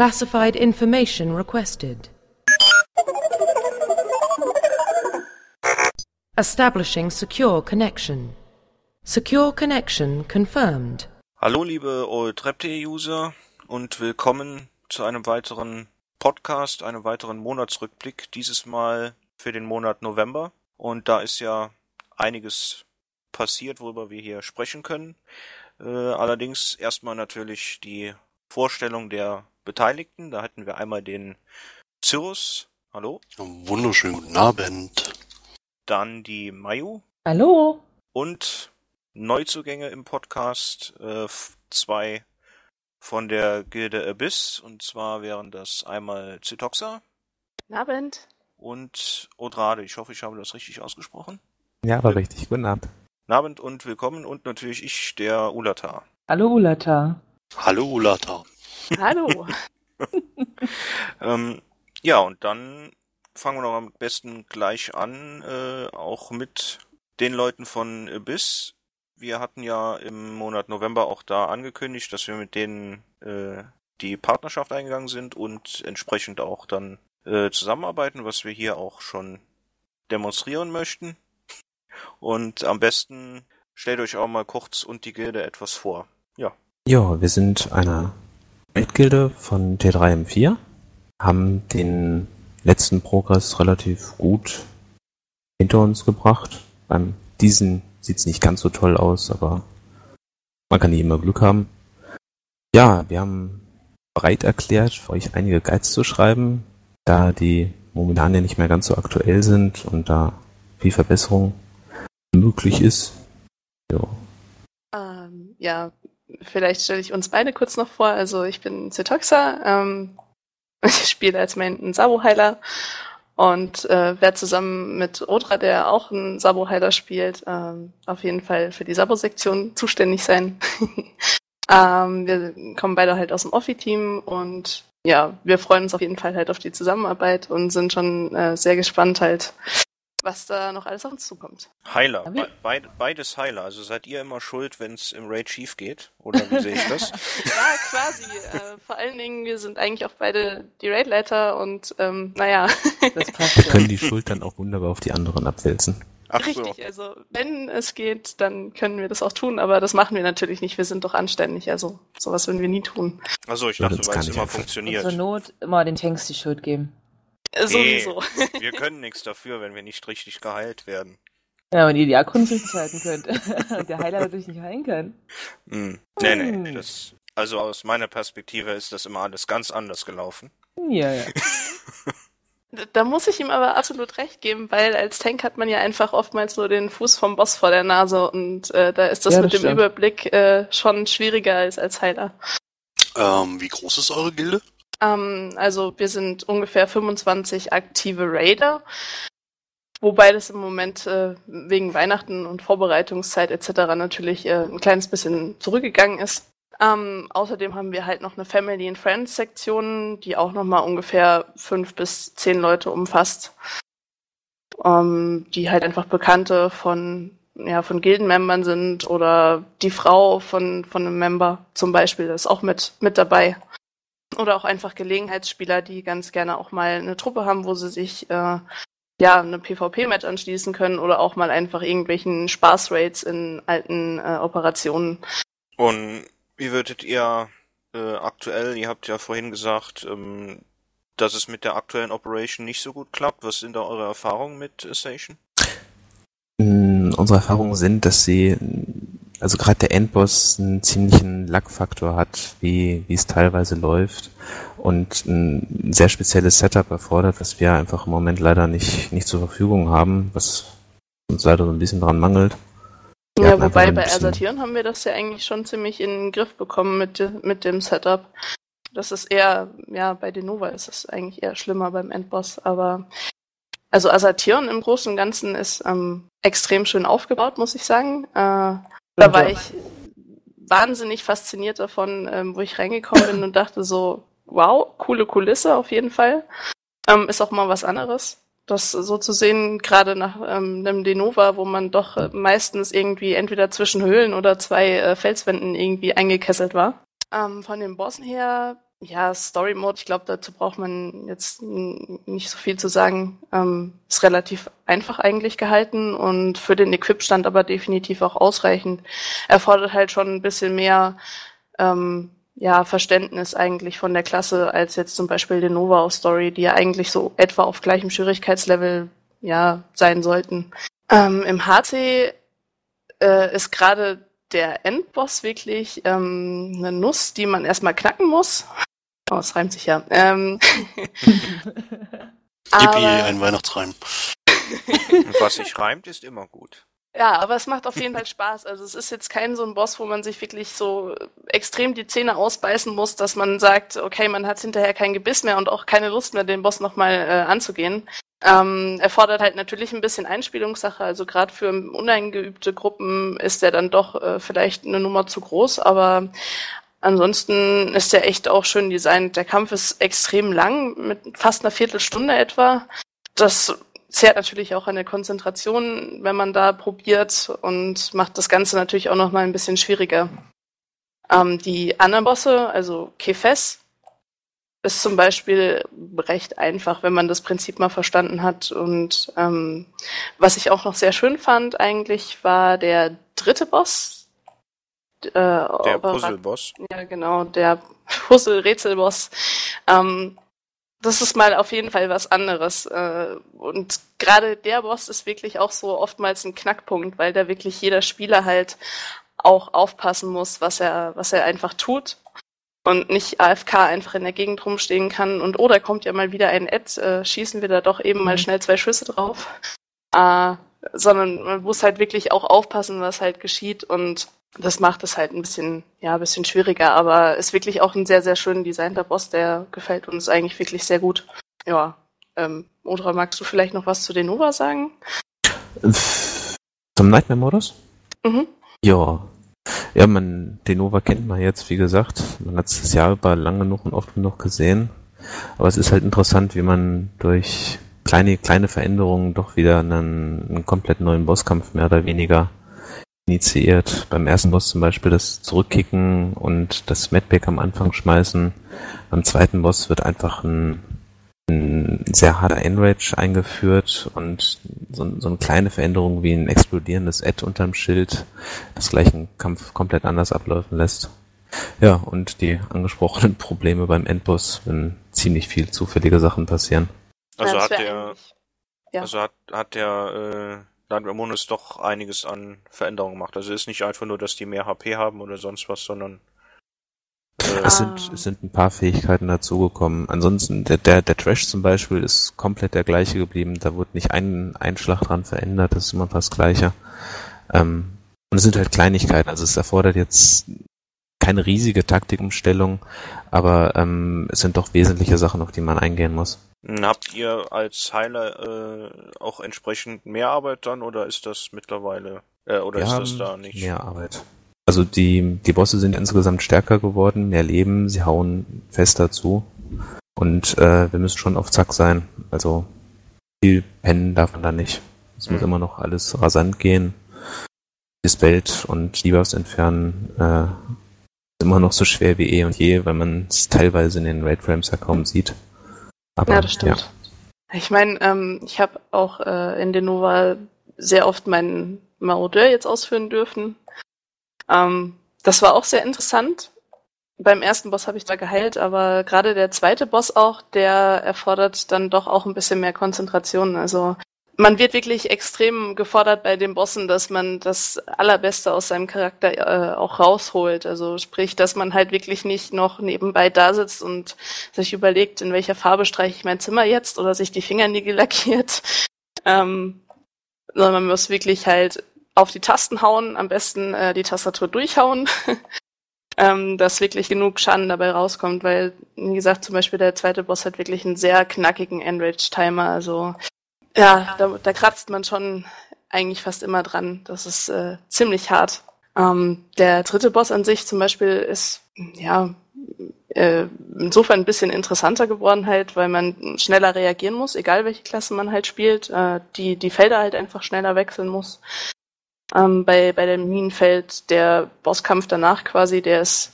Classified information requested. Establishing secure connection. Secure connection confirmed. Hallo liebe OldRepte-User und willkommen zu einem weiteren Podcast, einem weiteren Monatsrückblick, dieses Mal für den Monat November. Und da ist ja einiges passiert, worüber wir hier sprechen können. Äh, allerdings erstmal natürlich die Vorstellung der Beteiligten. Da hätten wir einmal den Cyrus. Hallo. Wunderschönen guten Abend. Dann die Mayu. Hallo. Und Neuzugänge im Podcast. Äh, zwei von der Gilde Abyss. Und zwar wären das einmal Zitoxa. Guten Abend. Und Odrade. Ich hoffe, ich habe das richtig ausgesprochen. Ja, war richtig. Guten Abend. Guten Abend und willkommen. Und natürlich ich, der Ulata. Hallo Ulata. Hallo Ulata. Hallo. ähm, ja, und dann fangen wir doch am besten gleich an, äh, auch mit den Leuten von Abyss. Wir hatten ja im Monat November auch da angekündigt, dass wir mit denen äh, die Partnerschaft eingegangen sind und entsprechend auch dann äh, zusammenarbeiten, was wir hier auch schon demonstrieren möchten. Und am besten stellt euch auch mal kurz und die Gilde etwas vor. Ja. Ja, wir sind eine Raid-Gilde von T3M4, haben den letzten Progress relativ gut hinter uns gebracht. Beim diesen sieht's nicht ganz so toll aus, aber man kann nie immer Glück haben. Ja, wir haben bereit erklärt, für euch einige Guides zu schreiben, da die momentan ja nicht mehr ganz so aktuell sind und da viel Verbesserung möglich ist. Ja. Ähm, ja, vielleicht stelle ich uns beide kurz noch vor. Also ich bin Zetoxa, ähm, ich spiele als mein Sabo-Heiler und äh, werde zusammen mit Odra, der auch einen Sabo-Heiler spielt, ähm, auf jeden Fall für die Sabo-Sektion zuständig sein. ähm, wir kommen beide halt aus dem Offi-Team und ja, wir freuen uns auf jeden Fall halt auf die Zusammenarbeit und sind schon äh, sehr gespannt halt, was da noch alles auf uns zukommt. Heiler, Be beid, beides Heiler. Also seid ihr immer schuld, wenn es im Raid schief geht? Oder wie sehe ich das? ja, quasi. Äh, vor allen Dingen, wir sind eigentlich auch beide die Raidleiter und ähm, naja. Das passt wir können die Schuld dann auch wunderbar auf die anderen abwälzen. Ach Richtig, so. also wenn es geht, dann können wir das auch tun, aber das machen wir natürlich nicht. Wir sind doch anständig, also sowas würden wir nie tun. Also ich dachte, weil es immer funktioniert. Zur Not immer den Tanks die Schuld geben. Äh, sowieso. Nee, wir können nichts dafür, wenn wir nicht richtig geheilt werden. Ja, wenn ihr die Akkuns nicht halten könnt. Und der Heiler natürlich nicht heilen kann. Mm. Nee, nee. Das, also aus meiner Perspektive ist das immer alles ganz anders gelaufen. Ja, ja. Da muss ich ihm aber absolut recht geben, weil als Tank hat man ja einfach oftmals nur den Fuß vom Boss vor der Nase und äh, da ist das, ja, das mit stimmt. dem Überblick äh, schon schwieriger als als Heiler. Ähm, wie groß ist eure Gilde? Ähm, also wir sind ungefähr 25 aktive Raider, wobei das im Moment äh, wegen Weihnachten und Vorbereitungszeit etc. natürlich äh, ein kleines bisschen zurückgegangen ist. Ähm, außerdem haben wir halt noch eine Family and Friends Sektion, die auch nochmal ungefähr fünf bis zehn Leute umfasst, ähm, die halt einfach Bekannte von ja von Gildenmembern sind oder die Frau von von einem Member zum Beispiel ist auch mit mit dabei. Oder auch einfach Gelegenheitsspieler, die ganz gerne auch mal eine Truppe haben, wo sie sich äh, ja eine PvP-Match anschließen können oder auch mal einfach irgendwelchen Spaßraids in alten äh, Operationen. Und wie würdet ihr äh, aktuell, ihr habt ja vorhin gesagt, ähm, dass es mit der aktuellen Operation nicht so gut klappt. Was sind da eure Erfahrungen mit Station? Mm, unsere Erfahrungen sind, dass sie also gerade der Endboss einen ziemlichen Lackfaktor hat, wie, wie es teilweise läuft und ein sehr spezielles Setup erfordert, was wir einfach im Moment leider nicht, nicht zur Verfügung haben, was uns leider so ein bisschen dran mangelt. Wir ja, wobei bei Ersatieren haben wir das ja eigentlich schon ziemlich in den Griff bekommen mit, mit dem Setup. Das ist eher, ja, bei Denova ist es eigentlich eher schlimmer beim Endboss, aber also Asatieren im Großen und Ganzen ist ähm, extrem schön aufgebaut, muss ich sagen. Äh, da war ich wahnsinnig fasziniert davon, ähm, wo ich reingekommen bin und dachte so, wow, coole Kulisse auf jeden Fall. Ähm, ist auch mal was anderes. Das so zu sehen, gerade nach ähm, einem Denova, wo man doch äh, meistens irgendwie entweder zwischen Höhlen oder zwei äh, Felswänden irgendwie eingekesselt war. Ähm, von den Bossen her ja, Story Mode, ich glaube, dazu braucht man jetzt nicht so viel zu sagen. Ähm, ist relativ einfach eigentlich gehalten und für den Equip-Stand aber definitiv auch ausreichend. Erfordert halt schon ein bisschen mehr ähm, ja, Verständnis eigentlich von der Klasse als jetzt zum Beispiel den Nova aus Story, die ja eigentlich so etwa auf gleichem Schwierigkeitslevel ja sein sollten. Ähm, Im HC äh, ist gerade der Endboss wirklich ähm, eine Nuss, die man erstmal knacken muss. Oh, es reimt sich ja. Ähm, Yippie, ein Weihnachtsreim. Was sich reimt, ist immer gut. Ja, aber es macht auf jeden Fall Spaß. Also es ist jetzt kein so ein Boss, wo man sich wirklich so extrem die Zähne ausbeißen muss, dass man sagt, okay, man hat hinterher kein Gebiss mehr und auch keine Lust mehr, den Boss nochmal äh, anzugehen. Ähm, erfordert halt natürlich ein bisschen Einspielungssache. Also gerade für uneingeübte Gruppen ist der dann doch äh, vielleicht eine Nummer zu groß, aber ansonsten ist der echt auch schön designt. Der Kampf ist extrem lang, mit fast einer Viertelstunde etwa. Das zehrt natürlich auch an der Konzentration, wenn man da probiert und macht das Ganze natürlich auch noch mal ein bisschen schwieriger. Ähm, die anderen Bosse, also Kefes, ist zum Beispiel recht einfach, wenn man das Prinzip mal verstanden hat. Und ähm, was ich auch noch sehr schön fand eigentlich, war der dritte Boss. Äh, der Puzzle-Boss. Ja, genau, der Puzzle-Rätsel-Boss. Ähm, das ist mal auf jeden Fall was anderes. Äh, und gerade der Boss ist wirklich auch so oftmals ein Knackpunkt, weil da wirklich jeder Spieler halt auch aufpassen muss, was er, was er einfach tut und nicht AFK einfach in der Gegend rumstehen kann und oh, da kommt ja mal wieder ein Ad, äh, schießen wir da doch eben mal mhm. schnell zwei Schüsse drauf. Äh, sondern man muss halt wirklich auch aufpassen, was halt geschieht und das macht es halt ein bisschen, ja, ein bisschen schwieriger, aber ist wirklich auch ein sehr, sehr schön designter Boss, der gefällt uns eigentlich wirklich sehr gut. Ja, ähm, Odra, magst du vielleicht noch was zu den Nova sagen? Zum Nightmare-Modus? Mhm. Ja. Ja, man, den Nova kennt man jetzt, wie gesagt. Man hat es das Jahr über lang genug und oft genug gesehen. Aber es ist halt interessant, wie man durch kleine, kleine Veränderungen doch wieder einen, einen komplett neuen Bosskampf mehr oder weniger initiiert. Beim ersten Boss zum Beispiel das Zurückkicken und das Medpack am Anfang schmeißen. Beim zweiten Boss wird einfach ein, ein sehr harter Enrage eingeführt und so, so, eine kleine Veränderung wie ein explodierendes Ad unterm Schild, das gleich einen Kampf komplett anders ablaufen lässt. Ja, und die angesprochenen Probleme beim Endboss, wenn ziemlich viel zufällige Sachen passieren. Also hat der, ja. also hat, hat der, äh, da hat Ramones doch einiges an Veränderungen gemacht. Also ist nicht einfach nur, dass die mehr HP haben oder sonst was, sondern äh, es, sind, es sind ein paar Fähigkeiten dazugekommen. Ansonsten, der, der, der Trash zum Beispiel ist komplett der gleiche geblieben. Da wurde nicht ein Einschlag dran verändert, das ist immer das Gleiche. Ähm, und es sind halt Kleinigkeiten. Also es erfordert jetzt keine riesige Taktikumstellung, aber ähm, es sind doch wesentliche Sachen, auf die man eingehen muss. Habt ihr als Heiler äh, auch entsprechend mehr Arbeit dann oder ist das mittlerweile äh, oder Wir ist das da nicht? Mehr Arbeit. Also die, die Bosse sind insgesamt stärker geworden, mehr Leben, sie hauen fester zu. Und äh, wir müssen schon auf Zack sein. Also viel pennen darf man da nicht. Es mhm. muss immer noch alles rasant gehen. Dispelled und Debuffs entfernen äh, immer noch so schwer wie eh und je, weil man es teilweise in den Raid Frames ja kaum sieht. Aber, ja, das stimmt. Ja. Ich meine, ähm, ich habe auch äh, in den Nova sehr oft meinen Marodeur jetzt ausführen dürfen. Ähm, das war auch sehr interessant. Beim ersten Boss habe ich da geheilt, aber gerade der zweite Boss auch, der erfordert dann doch auch ein bisschen mehr Konzentration. Also man wird wirklich extrem gefordert bei den Bossen, dass man das Allerbeste aus seinem Charakter äh, auch rausholt. Also sprich, dass man halt wirklich nicht noch nebenbei da sitzt und sich überlegt, in welcher Farbe streiche ich mein Zimmer jetzt oder sich die Fingernägel lackiert. Ähm, sondern man muss wirklich halt auf die Tasten hauen, am besten äh, die Tastatur durchhauen, ähm, dass wirklich genug Schaden dabei rauskommt, weil, wie gesagt, zum Beispiel der zweite Boss hat wirklich einen sehr knackigen Enrage-Timer, also ja, da, da kratzt man schon eigentlich fast immer dran. Das ist äh, ziemlich hart. Ähm, der dritte Boss an sich zum Beispiel ist ja äh, insofern ein bisschen interessanter geworden halt, weil man schneller reagieren muss, egal welche Klasse man halt spielt, äh, die die Felder halt einfach schneller wechseln muss. Ähm, bei bei dem Minenfeld der Bosskampf danach quasi, der ist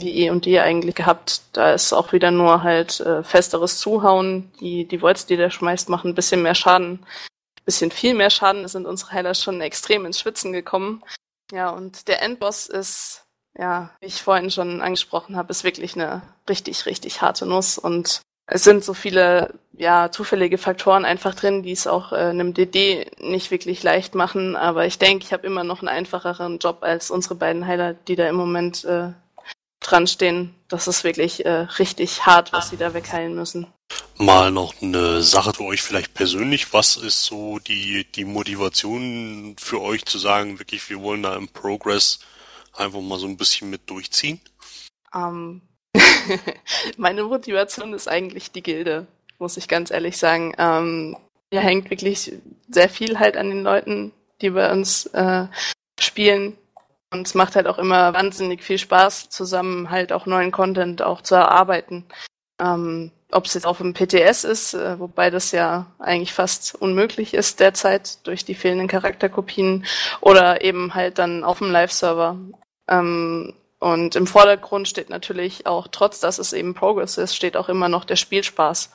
wie eh und je eigentlich gehabt. Da ist auch wieder nur halt äh, festeres Zuhauen. Die, die Volts, die der schmeißt, machen ein bisschen mehr Schaden. Ein bisschen viel mehr Schaden. Da sind unsere Heiler schon extrem ins Schwitzen gekommen. Ja, und der Endboss ist, ja, wie ich vorhin schon angesprochen habe, ist wirklich eine richtig, richtig harte Nuss. Und es sind so viele ja, zufällige Faktoren einfach drin, die es auch äh, einem DD nicht wirklich leicht machen. Aber ich denke, ich habe immer noch einen einfacheren Job als unsere beiden Heiler, die da im Moment äh, dran stehen. Das ist wirklich äh, richtig hart, was sie da wegheilen müssen. Mal noch eine Sache für euch vielleicht persönlich. Was ist so die, die Motivation für euch zu sagen, wirklich, wir wollen da im Progress einfach mal so ein bisschen mit durchziehen? Ähm, meine Motivation ist eigentlich die Gilde, muss ich ganz ehrlich sagen. Ähm, hier hängt wirklich sehr viel halt an den Leuten, die bei uns äh, spielen. Und es macht halt auch immer wahnsinnig viel Spaß, zusammen halt auch neuen Content auch zu erarbeiten. Ähm, Ob es jetzt auf dem PTS ist, äh, wobei das ja eigentlich fast unmöglich ist derzeit durch die fehlenden Charakterkopien, oder eben halt dann auf dem Live-Server. Ähm, und im Vordergrund steht natürlich auch, trotz dass es eben Progress ist, steht auch immer noch der Spielspaß.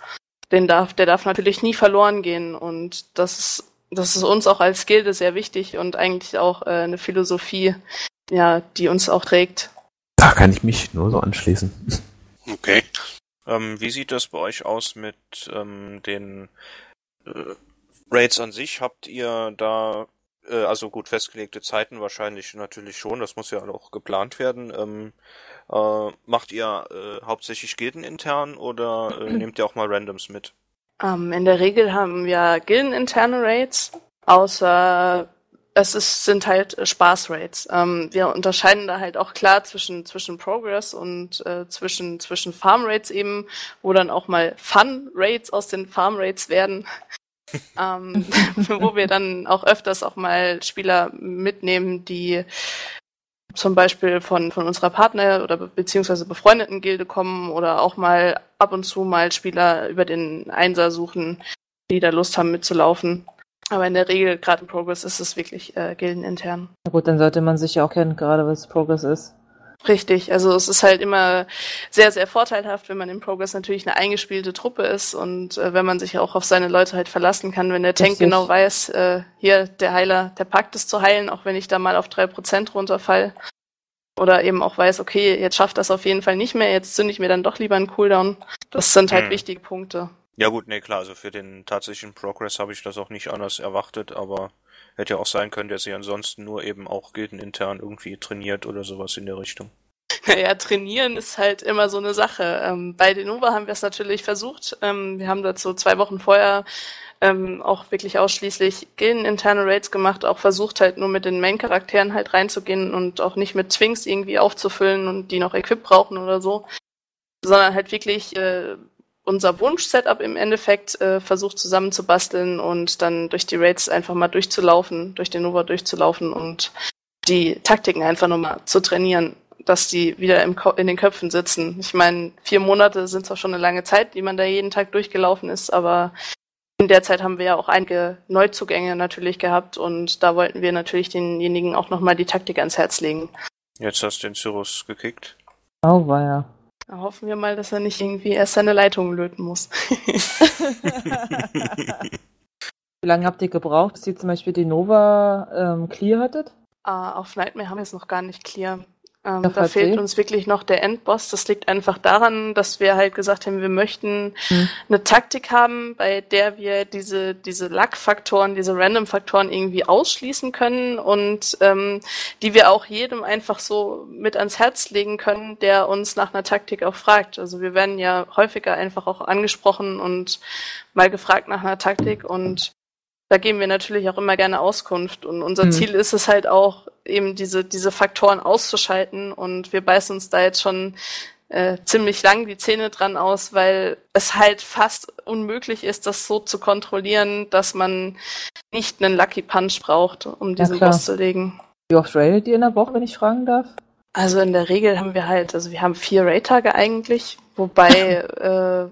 Den darf, der darf natürlich nie verloren gehen. Und das ist das ist uns auch als Gilde sehr wichtig und eigentlich auch äh, eine Philosophie, ja, die uns auch trägt. Da kann ich mich nur so anschließen. Okay. Ähm, wie sieht das bei euch aus mit ähm, den äh, Raids an sich? Habt ihr da, äh, also gut, festgelegte Zeiten wahrscheinlich natürlich schon, das muss ja auch geplant werden. Ähm, äh, macht ihr äh, hauptsächlich gildenintern oder äh, nehmt ihr auch mal Randoms mit? Ähm, in der Regel haben wir gildeninterne Raids, außer es ist, sind halt Spaß-Raids. Ähm, wir unterscheiden da halt auch klar zwischen, zwischen Progress und äh, zwischen, zwischen Farm-Raids eben, wo dann auch mal Fun-Raids aus den Farm-Raids werden. ähm, wo wir dann auch öfters auch mal Spieler mitnehmen, die zum Beispiel von, von unserer Partner- oder beziehungsweise befreundeten Gilde kommen oder auch mal ab und zu mal Spieler über den Einser suchen, die da Lust haben mitzulaufen. Aber in der Regel, gerade im Progress, ist es wirklich äh, gildenintern. Na gut, dann sollte man sich ja auch kennen, gerade was Progress ist. Richtig, also es ist halt immer sehr, sehr vorteilhaft, wenn man im Progress natürlich eine eingespielte Truppe ist und äh, wenn man sich auch auf seine Leute halt verlassen kann, wenn der Tank Richtig. genau weiß, äh, hier, der Heiler, der packt es zu heilen, auch wenn ich da mal auf drei Prozent runterfall. Oder eben auch weiß, okay, jetzt schafft das auf jeden Fall nicht mehr, jetzt zünde ich mir dann doch lieber einen Cooldown. Das sind halt Hm. wichtige Punkte. Ja gut, nee, klar, also für den tatsächlichen Progress habe ich das auch nicht anders erwartet, aber hätte ja auch sein können, dass ihr ansonsten nur eben auch gildenintern irgendwie trainiert oder sowas in der Richtung. Naja, trainieren ist halt immer so eine Sache. Ähm, bei Denova haben wir es natürlich versucht. Ähm, wir haben dazu zwei Wochen vorher ähm, auch wirklich ausschließlich Gilden-interne Raids gemacht, auch versucht halt nur mit den Main-Charakteren halt reinzugehen und auch nicht mit Twinks irgendwie aufzufüllen und die noch Equip brauchen oder so, sondern halt wirklich äh, unser Wunsch-Setup im Endeffekt äh, versucht zusammenzubasteln und dann durch die Raids einfach mal durchzulaufen, durch den Nova durchzulaufen und die Taktiken einfach nochmal zu trainieren, dass die wieder im Ko in den Köpfen sitzen. Ich meine, vier Monate sind zwar schon eine lange Zeit, die man da jeden Tag durchgelaufen ist, aber in der Zeit haben wir ja auch einige Neuzugänge natürlich gehabt und da wollten wir natürlich denjenigen auch nochmal die Taktik ans Herz legen. Jetzt hast du den Cyrus gekickt. Oh, war ja. Da hoffen wir mal, dass er nicht irgendwie erst seine Leitung löten muss. Wie lange habt ihr gebraucht, bis ihr zum Beispiel die Nova ähm, clear hattet? Ah, auf Nightmare haben wir es noch gar nicht clear. Ähm, da fehlt eh. uns wirklich noch der Endboss. Das liegt einfach daran, dass wir halt gesagt haben, wir möchten Hm. eine Taktik haben, bei der wir diese, diese Luck-Faktoren, diese Random-Faktoren irgendwie ausschließen können und ähm, die wir auch jedem einfach so mit ans Herz legen können, der uns nach einer Taktik auch fragt. Also wir werden ja häufiger einfach auch angesprochen und mal gefragt nach einer Taktik und da geben wir natürlich auch immer gerne Auskunft. Und unser Mhm. Ziel ist es halt auch, eben diese, diese Faktoren auszuschalten. Und wir beißen uns da jetzt schon äh, ziemlich lang die Zähne dran aus, weil es halt fast unmöglich ist, das so zu kontrollieren, dass man nicht einen Lucky Punch braucht, um Ja, diesen. Boss zu legen. Wie oft raidet ihr in der Woche, wenn ich fragen darf? Also in der Regel haben wir halt, also wir haben vier Raid-Tage eigentlich, wobei äh,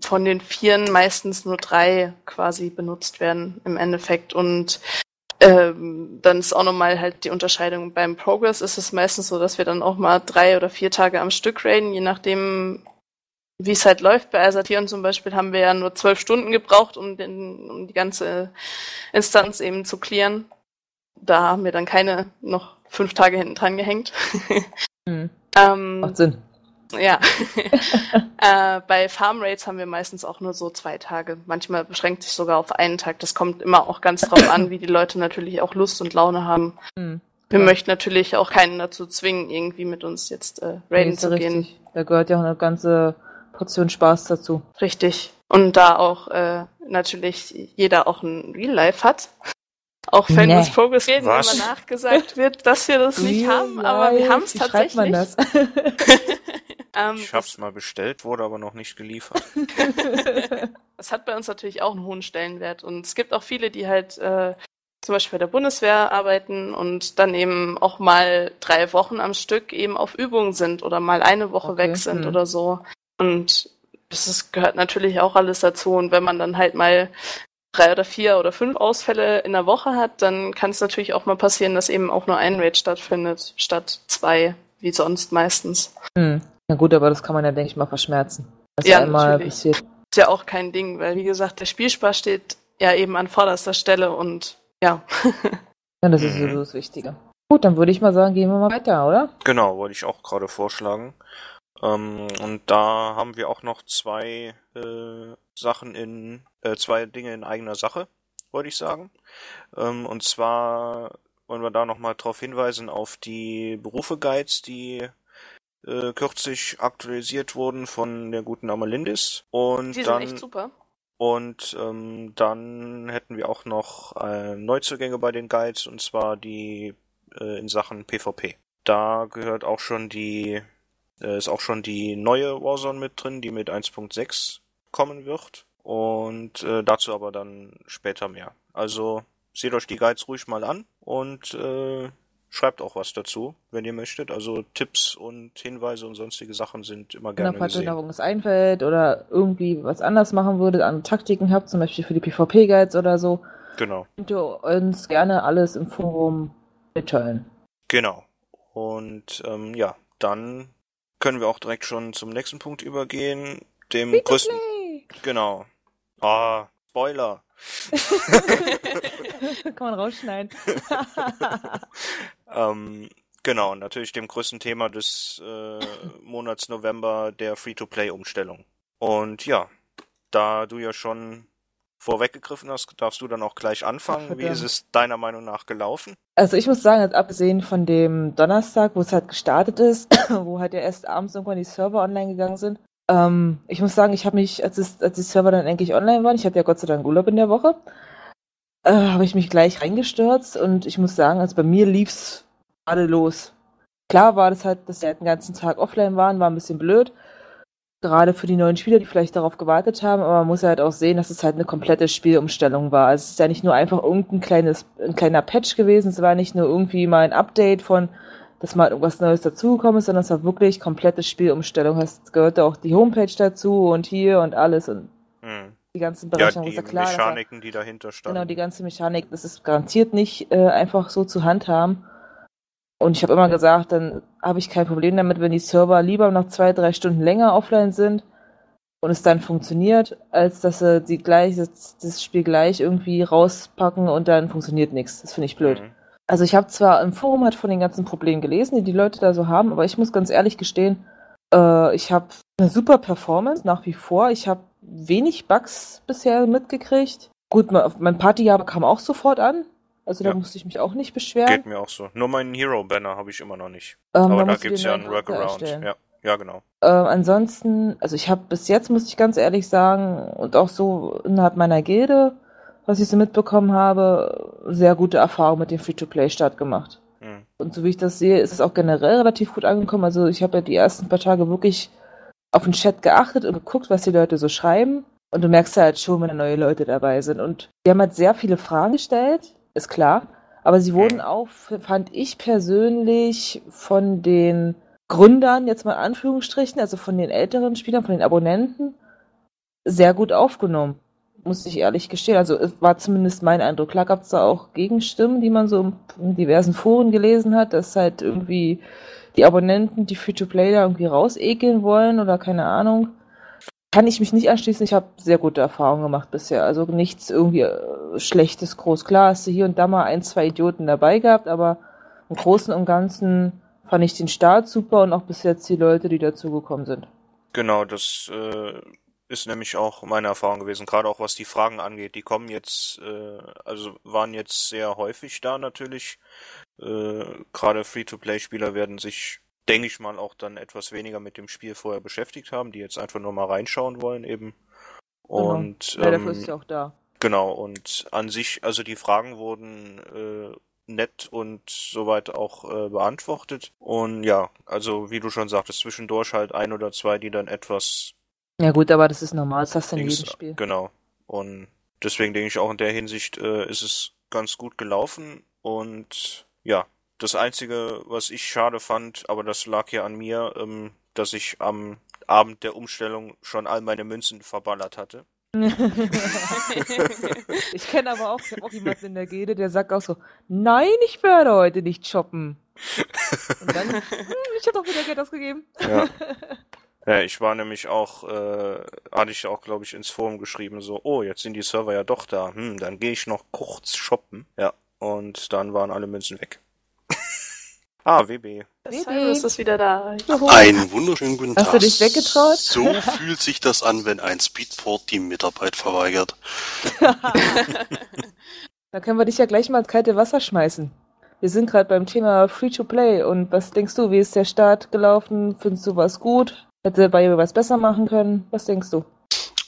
von den vieren meistens nur drei quasi benutzt werden im Endeffekt. Und ähm, dann ist auch nochmal halt die Unterscheidung. Beim Progress ist es meistens so, dass wir dann auch mal drei oder vier Tage am Stück raiden, je nachdem, wie es halt läuft. Bei Asatieren zum Beispiel haben wir ja nur zwölf Stunden gebraucht, um, den, um die ganze Instanz eben zu clearen. Da haben wir dann keine noch fünf Tage hinten dran gehängt. Hm. ähm, Macht Sinn. Ja. äh, bei Farm Raids haben wir meistens auch nur so zwei Tage. Manchmal beschränkt sich sogar auf einen Tag. Das kommt immer auch ganz drauf an, wie die Leute natürlich auch Lust und Laune haben. Hm. Wir Ja. möchten natürlich auch keinen dazu zwingen, irgendwie mit uns jetzt äh, Nee, raiden ja zu gehen. richtig. Da gehört ja auch eine ganze Portion Spaß dazu. Richtig. Und da auch äh, natürlich jeder auch ein Real Life hat. Auch wenn Nee. uns Progress reden Was? immer nachgesagt wird, dass wir das nicht haben, aber wir haben es schreibt man tatsächlich. das? ähm, Ich hab's mal bestellt, wurde aber noch nicht geliefert. Das hat bei uns natürlich auch einen hohen Stellenwert. Und es gibt auch viele, die halt äh, zum Beispiel bei der Bundeswehr arbeiten und dann eben auch mal drei Wochen am Stück eben auf Übungen sind oder mal eine Woche Okay, weg sind hm. oder so. Und das ist, gehört natürlich auch alles dazu. Und wenn man dann halt mal drei oder vier oder fünf Ausfälle in der Woche hat, dann kann es natürlich auch mal passieren, dass eben auch nur ein Raid stattfindet, statt zwei, wie sonst meistens. hm. Na gut, aber das kann man ja, denke ich mal, verschmerzen. Das Ja, einmal natürlich. passiert. Ist ja auch kein Ding, weil wie gesagt, der Spielspaß steht ja eben an vorderster Stelle und ja. Ja, das ist Mhm. sowieso das Wichtige. Gut, dann würde ich mal sagen, gehen wir mal weiter, oder? Genau, wollte ich auch gerade vorschlagen. Ähm, und da haben wir auch noch zwei äh, Sachen in, äh, zwei Dinge in eigener Sache, wollte ich sagen. Ähm, und zwar wollen wir da nochmal darauf hinweisen auf die Berufe-Guides, die äh, kürzlich aktualisiert wurden von der guten Amalindis. Und Die sind dann echt super. und ähm, dann hätten wir auch noch äh, Neuzugänge bei den Guides, und zwar die äh, in Sachen PvP. Da gehört auch schon die, äh, ist auch schon die neue Warzone mit drin, die mit 1.6 kommen wird. Und äh, dazu aber dann später mehr. Also seht euch die Guides ruhig mal an und äh, schreibt auch was dazu, wenn ihr möchtet. Also Tipps und Hinweise und sonstige Sachen sind immer Genau, gerne falls euch gesehen. noch einfällt oder irgendwie was anders machen würdet, andere Taktiken habt, zum Beispiel für die PvP-Guides oder so, Genau. könnt ihr uns gerne alles im Forum mitteilen. Genau. Und ähm, ja, dann können wir auch direkt schon zum nächsten Punkt übergehen, dem größten. Genau. Ah, Spoiler. Kann man rausschneiden. ähm, genau, natürlich dem größten Thema des äh, Monats November, der Free-to-Play-Umstellung. Und ja, da du ja schon vorweggegriffen hast, darfst du dann auch gleich anfangen. Wie ist es deiner Meinung nach gelaufen? Also ich muss sagen, jetzt abgesehen von dem Donnerstag, wo es halt gestartet ist, wo halt ja erst abends irgendwann die Server online gegangen sind, ähm, ich muss sagen, ich habe mich, als, es, als die Server dann endlich online waren, ich hatte ja Gott sei Dank Urlaub in der Woche, äh, habe ich mich gleich reingestürzt und ich muss sagen, also bei mir lief's gerade los. Klar war das halt, dass wir halt den ganzen Tag offline waren, war ein bisschen blöd. Gerade für die neuen Spieler, die vielleicht darauf gewartet haben, aber man muss halt auch sehen, dass es halt eine komplette Spielumstellung war. Also es ist ja nicht nur einfach irgendein kleines, ein kleiner Patch gewesen, es war nicht nur irgendwie mal ein Update von, dass mal irgendwas Neues dazugekommen ist, sondern es war wirklich komplette Spielumstellung. Es gehörte auch die Homepage dazu und hier und alles und Hm. die ganzen Ja, Berechnungen. die ist ja klar, Mechaniken, die dahinter standen. Genau, die ganze Mechanik, das ist garantiert nicht äh, einfach so zu handhaben. Und ich habe immer gesagt, dann habe ich kein Problem damit, wenn die Server lieber noch zwei, drei Stunden länger offline sind und es dann funktioniert, als dass sie die gleich, das, das Spiel gleich irgendwie rauspacken und dann funktioniert nichts. Das finde ich blöd. Mhm. Also ich habe zwar im Forum halt von den ganzen Problemen gelesen, die die Leute da so haben, aber ich muss ganz ehrlich gestehen, äh, ich habe eine super Performance nach wie vor. Ich habe wenig Bugs bisher mitgekriegt. Gut, mein, mein Partyjahr kam auch sofort an. Also da Ja. musste ich mich auch nicht beschweren. Geht mir auch so. Nur meinen Hero-Banner habe ich immer noch nicht. Ähm, Aber da gibt's dir ja einen Workaround. erstellen. Ja, ja, genau. Ähm, ansonsten, also ich habe bis jetzt, muss ich ganz ehrlich sagen, und auch so innerhalb meiner Gilde, was ich so mitbekommen habe, sehr gute Erfahrungen mit dem Free-to-Play-Start gemacht. Hm. Und so wie ich das sehe, ist es auch generell relativ gut angekommen. Also ich habe ja die ersten paar Tage wirklich auf den Chat geachtet und geguckt, was die Leute so schreiben. Und du merkst halt schon, wenn da neue Leute dabei sind. Und die haben halt sehr viele Fragen gestellt, ist klar. Aber sie wurden auch, fand ich persönlich, von den Gründern, jetzt mal in Anführungsstrichen, also von den älteren Spielern, von den Abonnenten, sehr gut aufgenommen. muss ich ehrlich gestehen. Also es war zumindest mein Eindruck. Klar gab es da auch Gegenstimmen, die man so in diversen Foren gelesen hat, dass halt irgendwie die Abonnenten, die Free-to-Play da irgendwie rausekeln wollen oder keine Ahnung. Kann ich mich nicht anschließen. Ich habe sehr gute Erfahrungen gemacht bisher. Also nichts irgendwie äh, Schlechtes groß. Klar hast du hier und da mal ein, zwei Idioten dabei gehabt, aber im Großen und Ganzen fand ich den Start super und auch bis jetzt die Leute, die dazugekommen sind. Genau, das äh, ist nämlich auch meine Erfahrung gewesen, gerade auch was die Fragen angeht. Die kommen jetzt, äh, also waren jetzt sehr häufig da natürlich. Äh, gerade Free-to-Play-Spieler werden sich, denke ich mal, auch dann etwas weniger mit dem Spiel vorher beschäftigt haben, die jetzt einfach nur mal reinschauen wollen eben. Und genau. Ja, ähm, dafür ist ja auch da. Genau, und an sich, also die Fragen wurden äh, nett und soweit auch äh, beantwortet. Und ja, also wie du schon sagtest, zwischendurch halt ein oder zwei, die dann etwas Ja gut, aber das ist normal. Das hast du in jedem Spiel. Genau. Und deswegen denke ich auch in der Hinsicht äh, ist es ganz gut gelaufen. Und ja, das Einzige, was ich schade fand, aber das lag ja an mir, ähm, dass ich am Abend der Umstellung schon all meine Münzen verballert hatte. ich kenne aber auch, ich auch jemanden in der Gilde, der sagt auch so, nein, ich werde heute nicht shoppen. Und dann, hm, ich habe doch wieder Geld ausgegeben. Ja. Ja, ich war nämlich auch, äh, hatte ich auch, glaube ich, ins Forum geschrieben, so, oh, jetzt sind die Server ja doch da. Hm, dann gehe ich noch kurz shoppen. Ja, und dann waren alle Münzen weg. Ah, WB. Das Cyrus ist wieder da. Einen wunderschönen guten Hast Tag. du dich weggetraut? So fühlt sich das an, wenn ein Speedport die Mitarbeit verweigert. Da können wir dich ja gleich mal ins kalte Wasser schmeißen. Wir sind gerade beim Thema Free-to-Play und was denkst du, wie ist der Start gelaufen? Findest du was gut? Hätte BioWare was besser machen können? Was denkst du?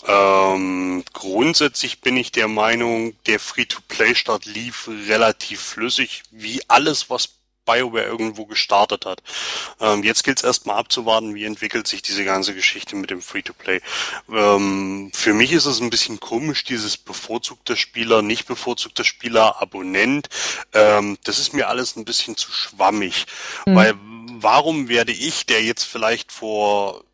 Ähm, grundsätzlich bin ich der Meinung, der Free-to-Play-Start lief relativ flüssig, wie alles, was BioWare irgendwo gestartet hat. Ähm, jetzt gilt es erstmal abzuwarten, wie entwickelt sich diese ganze Geschichte mit dem Free-to-Play. Ähm, für mich ist es ein bisschen komisch, dieses bevorzugter Spieler, nicht bevorzugter Spieler, Abonnent. Ähm, das ist mir alles ein bisschen zu schwammig. Mhm. Weil warum werde ich, der jetzt vielleicht vor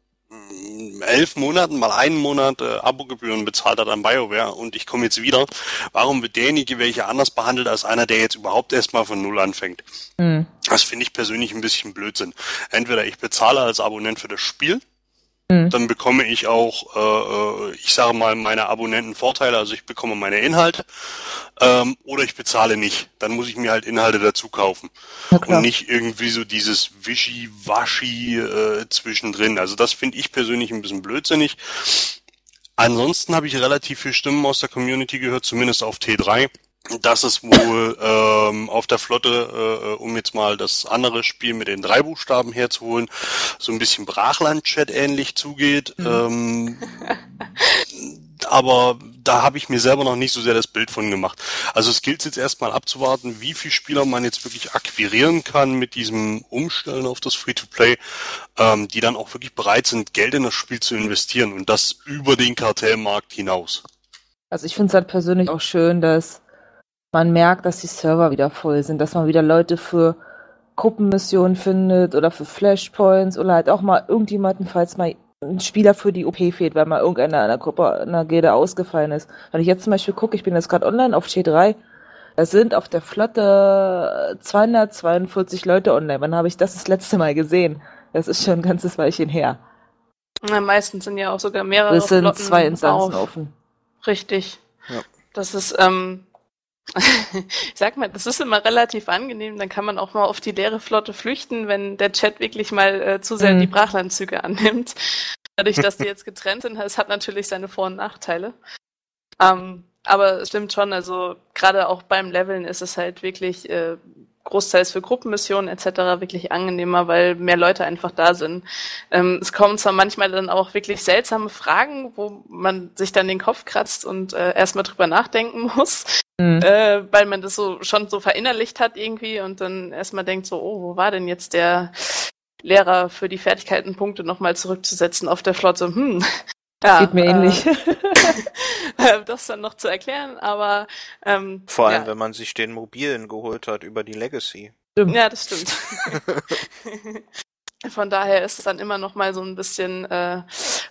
elf Monaten mal einen Monat äh, Abogebühren bezahlt hat an BioWare und ich komme jetzt wieder, warum wird derjenige welche anders behandelt als einer, der jetzt überhaupt erstmal von Null anfängt? Hm. Das finde ich persönlich ein bisschen Blödsinn. Entweder ich bezahle als Abonnent für das Spiel, Hm. dann bekomme ich auch, äh, äh, ich sage mal, meine Abonnenten Vorteile, also ich bekomme meine Inhalte, ähm, oder ich bezahle nicht. Dann muss ich mir halt Inhalte dazu kaufen. Und nicht irgendwie so dieses Wischi-Waschi äh, zwischendrin. Also das finde ich persönlich ein bisschen blödsinnig. Ansonsten habe ich relativ viel Stimmen aus der Community gehört, zumindest auf T3, dass es wohl ähm, auf der Flotte, äh, um jetzt mal das andere Spiel mit den drei Buchstaben herzuholen, so ein bisschen Brachland-Chat ähnlich zugeht. Ähm, aber da habe ich mir selber noch nicht so sehr das Bild von gemacht. Also es gilt jetzt erstmal abzuwarten, wie viele Spieler man jetzt wirklich akquirieren kann mit diesem Umstellen auf das Free-to-Play, ähm, die dann auch wirklich bereit sind, Geld in das Spiel zu investieren und das über den Kartellmarkt hinaus. Also ich finde es halt persönlich auch schön, dass man merkt, dass die Server wieder voll sind, dass man wieder Leute für Gruppenmissionen findet oder für Flashpoints oder halt auch mal irgendjemanden, falls mal ein Spieler für die OP fehlt, weil mal irgendeiner in der Gruppe, in der Gilde ausgefallen ist. Wenn ich jetzt zum Beispiel gucke, ich bin jetzt gerade online auf T3, da sind auf der Flotte 242 Leute online. Wann habe ich das das letzte Mal gesehen? Das ist schon ein ganzes Weilchen her. Na, meistens sind ja auch sogar mehrere Es sind Flotten zwei Instanzen auf. offen. Richtig. Ja. Das ist, ähm, sag mal, das ist immer relativ angenehm, dann kann man auch mal auf die leere Flotte flüchten, wenn der Chat wirklich mal äh, zu sehr Mhm. die Brachlandzüge annimmt. Dadurch, dass die jetzt getrennt sind, es hat natürlich seine Vor- und Nachteile. Ähm, aber es stimmt schon, also gerade auch beim Leveln ist es halt wirklich äh, großteils für Gruppenmissionen etc. wirklich angenehmer, weil mehr Leute einfach da sind. Ähm, es kommen zwar manchmal dann auch wirklich seltsame Fragen, wo man sich dann den Kopf kratzt und äh, erstmal drüber nachdenken muss, Mhm. äh, weil man das so schon so verinnerlicht hat irgendwie und dann erstmal denkt so, oh, wo war denn jetzt der Lehrer für die Fertigkeitenpunkte nochmal zurückzusetzen auf der Flotte? Hm. Ja, Geht mir äh, ähnlich. das dann noch zu erklären, aber ähm, Vor allem, ja, wenn man sich den mobilen geholt hat über die Legacy. Stimmt. Ja, das stimmt. Von daher ist es dann immer noch mal so ein bisschen äh,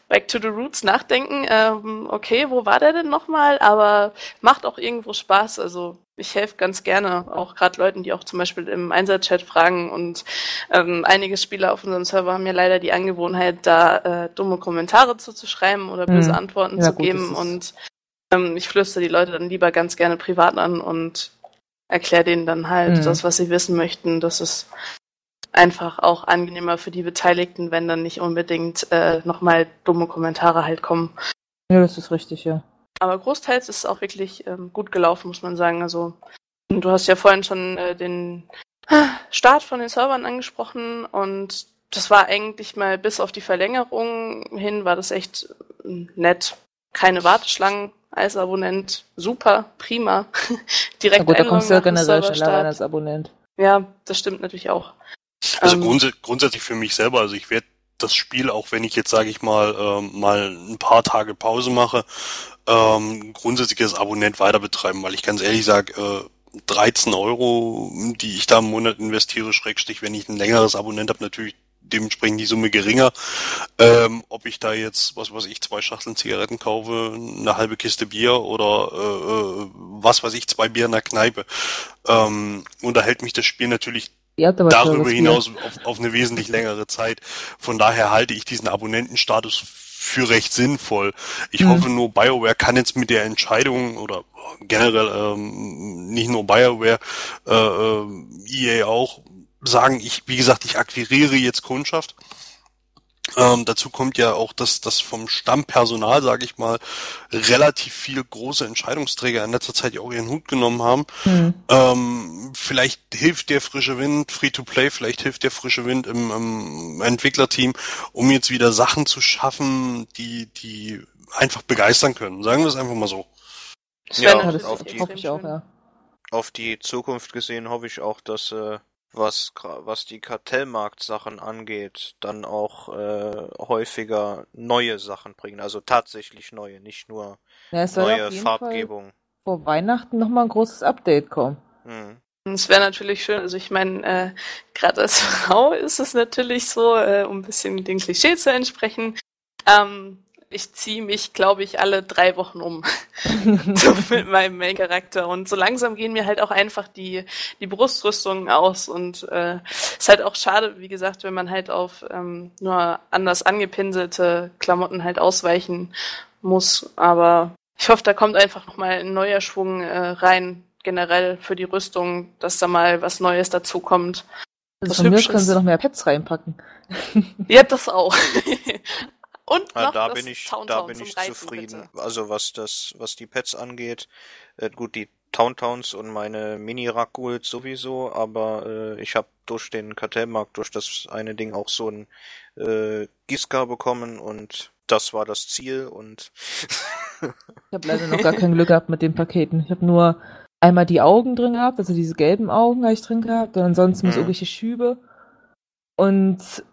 back to the roots nachdenken. Ähm, okay, wo war der denn noch mal? Aber macht auch irgendwo Spaß. Also ich helfe ganz gerne, auch gerade Leuten, die auch zum Beispiel im Einsatzchat fragen. Und ähm, einige Spieler auf unserem Server haben ja leider die Angewohnheit, da äh, dumme Kommentare zu, zu schreiben oder böse Hm. Antworten Ja, zu gut, geben. Und ähm, ich flüstere die Leute dann lieber ganz gerne privat an und erkläre denen dann halt Mhm. das, was sie wissen möchten. Das ist einfach auch angenehmer für die Beteiligten, wenn dann nicht unbedingt äh, nochmal dumme Kommentare halt kommen. Ja, das ist richtig, ja. Aber großteils ist es auch wirklich ähm, gut gelaufen, muss man sagen. Also du hast ja vorhin schon äh, den Start von den Servern angesprochen und das war eigentlich mal bis auf die Verlängerung hin, war das echt äh, nett. Keine Warteschlangen als Abonnent. Super, prima. Direkt Na gut, da kommst du ja generell schneller rein als Abonnent. Ja, das stimmt natürlich auch. Also Ähm, grundsä grundsätzlich für mich selber, also ich werde das Spiel, auch wenn ich jetzt, sage ich mal, ähm, mal ein paar Tage Pause mache, ähm, grundsätzlich als Abonnent weiter betreiben, weil ich ganz ehrlich sage, äh, 13 Euro, die ich da im Monat investiere, Schrägstrich, wenn ich ein längeres Abonnent habe, natürlich dementsprechend die Summe geringer. Ähm, ob ich da jetzt, was weiß ich, zwei Schachteln Zigaretten kaufe, eine halbe Kiste Bier oder äh, äh, was weiß ich, zwei Bier in der Kneipe, ähm, unterhält mich das Spiel natürlich darüber hinaus auf, auf eine wesentlich längere Zeit. Von daher halte ich diesen Abonnentenstatus für recht sinnvoll. Ich Mhm. hoffe nur, BioWare kann jetzt mit der Entscheidung oder generell ähm, nicht nur BioWare, äh, äh, EA auch sagen, ich, wie gesagt, ich akquiriere jetzt Kundschaft. Ähm, dazu kommt ja auch, dass das vom Stammpersonal, sage ich mal, relativ viel große Entscheidungsträger in letzter Zeit ja auch ihren Hut genommen haben. Hm. Ähm, vielleicht hilft der frische Wind, Free-to-Play, vielleicht hilft der frische Wind im, im Entwicklerteam, um jetzt wieder Sachen zu schaffen, die, die einfach begeistern können. Sagen wir es einfach mal so. Das Ja, das auf die- hoffe ich auch, ja. Auf die Zukunft gesehen hoffe ich auch, dass äh, was gra- was die Kartellmarktsachen angeht, dann auch äh, häufiger neue Sachen bringen, also tatsächlich neue, nicht nur ja es soll auf neue jeden Fall Farbgebung. vor Weihnachten nochmal ein großes Update kommen. Hm. Es wäre natürlich schön, also ich meine, äh, gerade als Frau ist es natürlich so, äh, um ein bisschen dem Klischee zu entsprechen. Ähm, ich ziehe mich, glaube ich, alle drei Wochen um. so mit meinem Main-Charakter. Und so langsam gehen mir halt auch einfach die, die Brustrüstungen aus. Und äh, ist halt auch schade, wie gesagt, wenn man halt auf ähm, nur anders angepinselte Klamotten halt ausweichen muss. Aber ich hoffe, da kommt einfach nochmal ein neuer Schwung äh, rein, generell für die Rüstung, dass da mal was Neues dazukommt. Also von mir können sie noch mehr Pets reinpacken. Ja, das auch. Und Ja, noch da das bin ich, Town da Town bin ich Reiten, zufrieden. bitte. Also was das, was die Pets angeht, äh, gut, die Towntowns und meine mini Rakuls sowieso, aber äh, ich habe durch den Kartellmarkt, durch das eine Ding auch so ein äh, Giska bekommen und das war das Ziel und Ich habe leider noch gar kein Glück gehabt mit den Paketen. Ich habe nur einmal die Augen drin gehabt, also diese gelben Augen habe ich drin gehabt und ansonsten Mhm. so irgendwelche Schübe. Und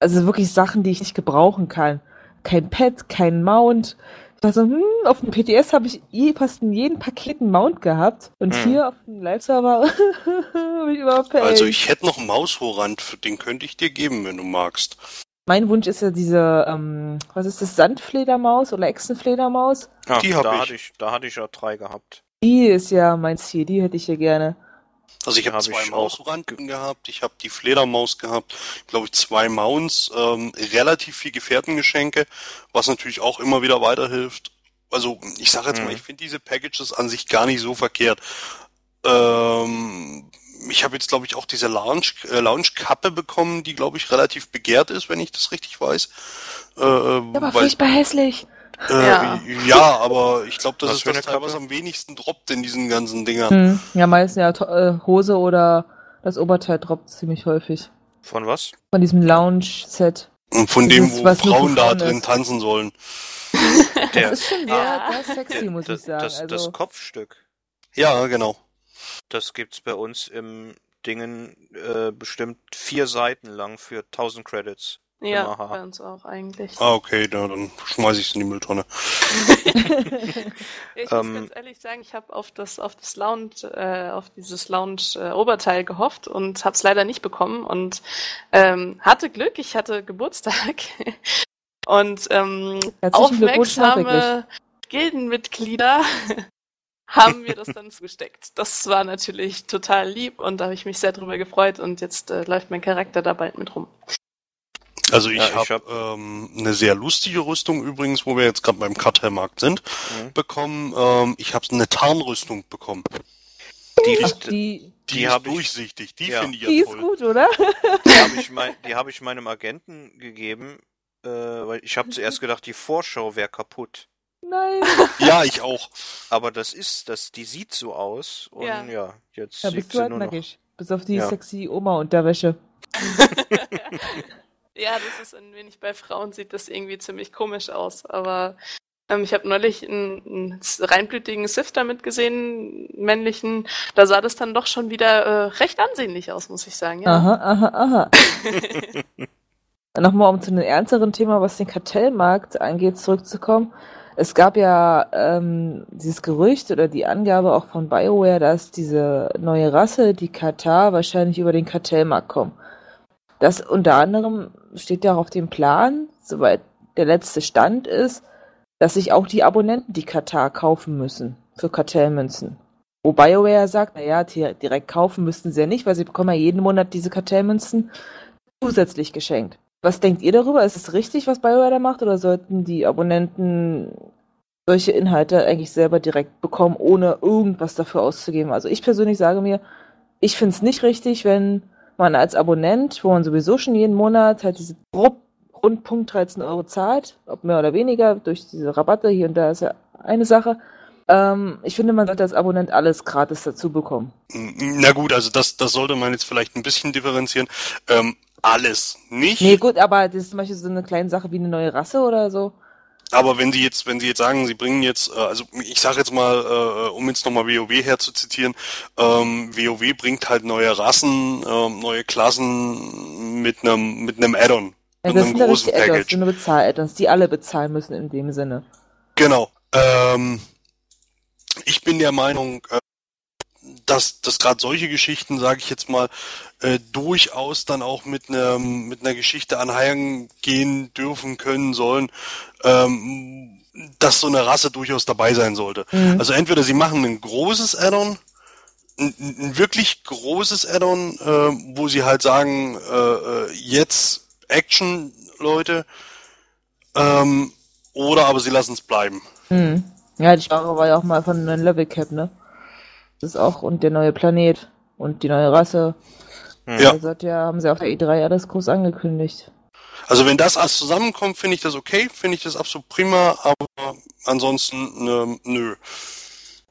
also wirklich Sachen, die ich nicht gebrauchen kann. Kein Pad, kein Mount. Ich war so, hm, auf dem PTS habe ich je, fast in jedem Paket einen Mount gehabt. Und Mhm. hier auf dem Live-Server habe ich überpackt. Also ich hätte noch einen Maushorand, für den könnte ich dir geben, wenn du magst. Mein Wunsch ist ja diese, ähm, was ist das, Sandfledermaus oder Echsenfledermaus? ja, Die hab da ich. hatte ich, da hatte ich ja drei gehabt. Die ist ja mein Ziel, die hätte ich hier gerne. Also ich habe Hab zwei ich auch Maushoranden gehabt, ich habe die Fledermaus gehabt, glaube ich zwei Mounts, ähm, relativ viel Gefährtengeschenke, was natürlich auch immer wieder weiterhilft. Also ich sage jetzt Mhm. mal, ich finde diese Packages an sich gar nicht so verkehrt. Ähm, ich habe jetzt glaube ich auch diese Lounge äh, Lounge Kappe bekommen, die glaube ich relativ begehrt ist, wenn ich das richtig weiß. Äh, Aber furchtbar hässlich. Äh, Ja. ja. aber ich glaube, das Was ist für das Teil, was am wenigsten droppt in diesen ganzen Dingern. Hm. Ja, meistens ja äh, Hose oder das Oberteil droppt ziemlich häufig. Von was? Von diesem Lounge-Set. Und von dem, Dieses, wo was nur für Frauen da drin ist. tanzen sollen. Der, Das ist schon Ah. sehr, sehr sexy, muss das, ich sagen. das, das also, Kopfstück. Ja, genau. Das gibt's bei uns im Dingen äh, bestimmt vier Seiten lang für 1000 Credits. Ja, bei uns auch eigentlich. Ah, okay, na, dann schmeiß ich's in die Mülltonne. Ich Ähm, muss ganz ehrlich sagen, ich habe auf das auf das Lounge äh, auf dieses Lounge äh, Oberteil gehofft und habe es leider nicht bekommen und ähm, hatte Glück, ich hatte Geburtstag und ähm, aufmerksame Gildenmitglieder haben mir das dann zugesteckt. Das war natürlich total lieb und da habe ich mich sehr drüber gefreut und jetzt äh, läuft mein Charakter da bald mit rum. Also ich Ja, ich habe hab- ähm, eine sehr lustige Rüstung übrigens, wo wir jetzt gerade beim Kartellmarkt sind, Mhm. bekommen. Ähm, ich habe eine Tarnrüstung bekommen. Die, Ach, die, Die, Die ist durchsichtig, die Ja. finde ich ja die ist toll. gut, oder? die habe ich, mein, die hab ich meinem Agenten gegeben, äh, weil ich habe zuerst gedacht, die Vorschau wäre kaputt. Nein. Ja, ich auch. Aber das ist, das, die sieht so aus und ja, Ja. jetzt Da sieht bist sie du halt nur noch. Bis auf die Ja. sexy Oma-Unterwäsche. Ja, das ist ein wenig bei Frauen sieht das irgendwie ziemlich komisch aus, aber ähm, ich habe neulich einen, einen reinblütigen Sith damit gesehen, einen männlichen. Da sah das dann doch schon wieder äh, recht ansehnlich aus, muss ich sagen. Ja. Aha, aha, aha. Nochmal, um zu einem ernsteren Thema, was den Kartellmarkt angeht, zurückzukommen. Es gab ja ähm, dieses Gerücht oder die Angabe auch von BioWare, dass diese neue Rasse, die Katar, wahrscheinlich über den Kartellmarkt kommt. Das unter anderem steht ja auch auf dem Plan, soweit der letzte Stand ist, dass sich auch die Abonnenten die Katar kaufen müssen für Kartellmünzen. Wo BioWare sagt, naja, direkt kaufen müssten sie ja nicht, weil sie bekommen ja jeden Monat diese Kartellmünzen zusätzlich geschenkt. Was denkt ihr darüber? Ist es richtig, was BioWare da macht, oder sollten die Abonnenten solche Inhalte eigentlich selber direkt bekommen, ohne irgendwas dafür auszugeben? Also ich persönlich sage mir, ich finde es nicht richtig, wenn man als Abonnent, wo man sowieso schon jeden Monat halt diese grob rund Punkt 13 Euro zahlt, ob mehr oder weniger, durch diese Rabatte hier und da ist ja eine Sache. Ähm, ich finde, man sollte als Abonnent alles gratis dazu bekommen. Na gut, also das, das sollte man jetzt vielleicht ein bisschen differenzieren. Ähm, alles nicht. Nee, gut, aber das ist zum Beispiel so eine kleine Sache wie eine neue Rasse oder so. Aber wenn Sie jetzt, wenn Sie jetzt sagen, Sie bringen jetzt, äh, also ich sage jetzt mal, äh, um jetzt nochmal WoW herzuzitieren, ähm, WoW bringt halt neue Rassen, ähm, neue Klassen mit einem mit einem Add-on, Ja, mit das einem sind ja großen Add-ons, Package. so eine Bezahl-Add-ons, die alle bezahlen müssen in dem Sinne. Genau. Ähm, ich bin der Meinung, äh, dass, dass gerade solche Geschichten, sage ich jetzt mal, äh, durchaus dann auch mit einer mit einer Geschichte anheimgehen dürfen können sollen, ähm, dass so eine Rasse durchaus dabei sein sollte. Mhm. Also entweder sie machen ein großes Add-on, ein, ein wirklich großes Add-on, äh, wo sie halt sagen, äh, äh, jetzt Action, Leute, ähm, oder aber sie lassen es bleiben. Mhm. Ja, die Sprache war ja auch mal von einem Level Cap, ne? Das ist auch, und der neue Planet und die neue Rasse. Hm. Ja. Das hat ja, haben sie auf der E3 alles groß angekündigt. Also wenn das alles zusammenkommt, finde ich das okay, finde ich das absolut prima, aber ansonsten ne, nö.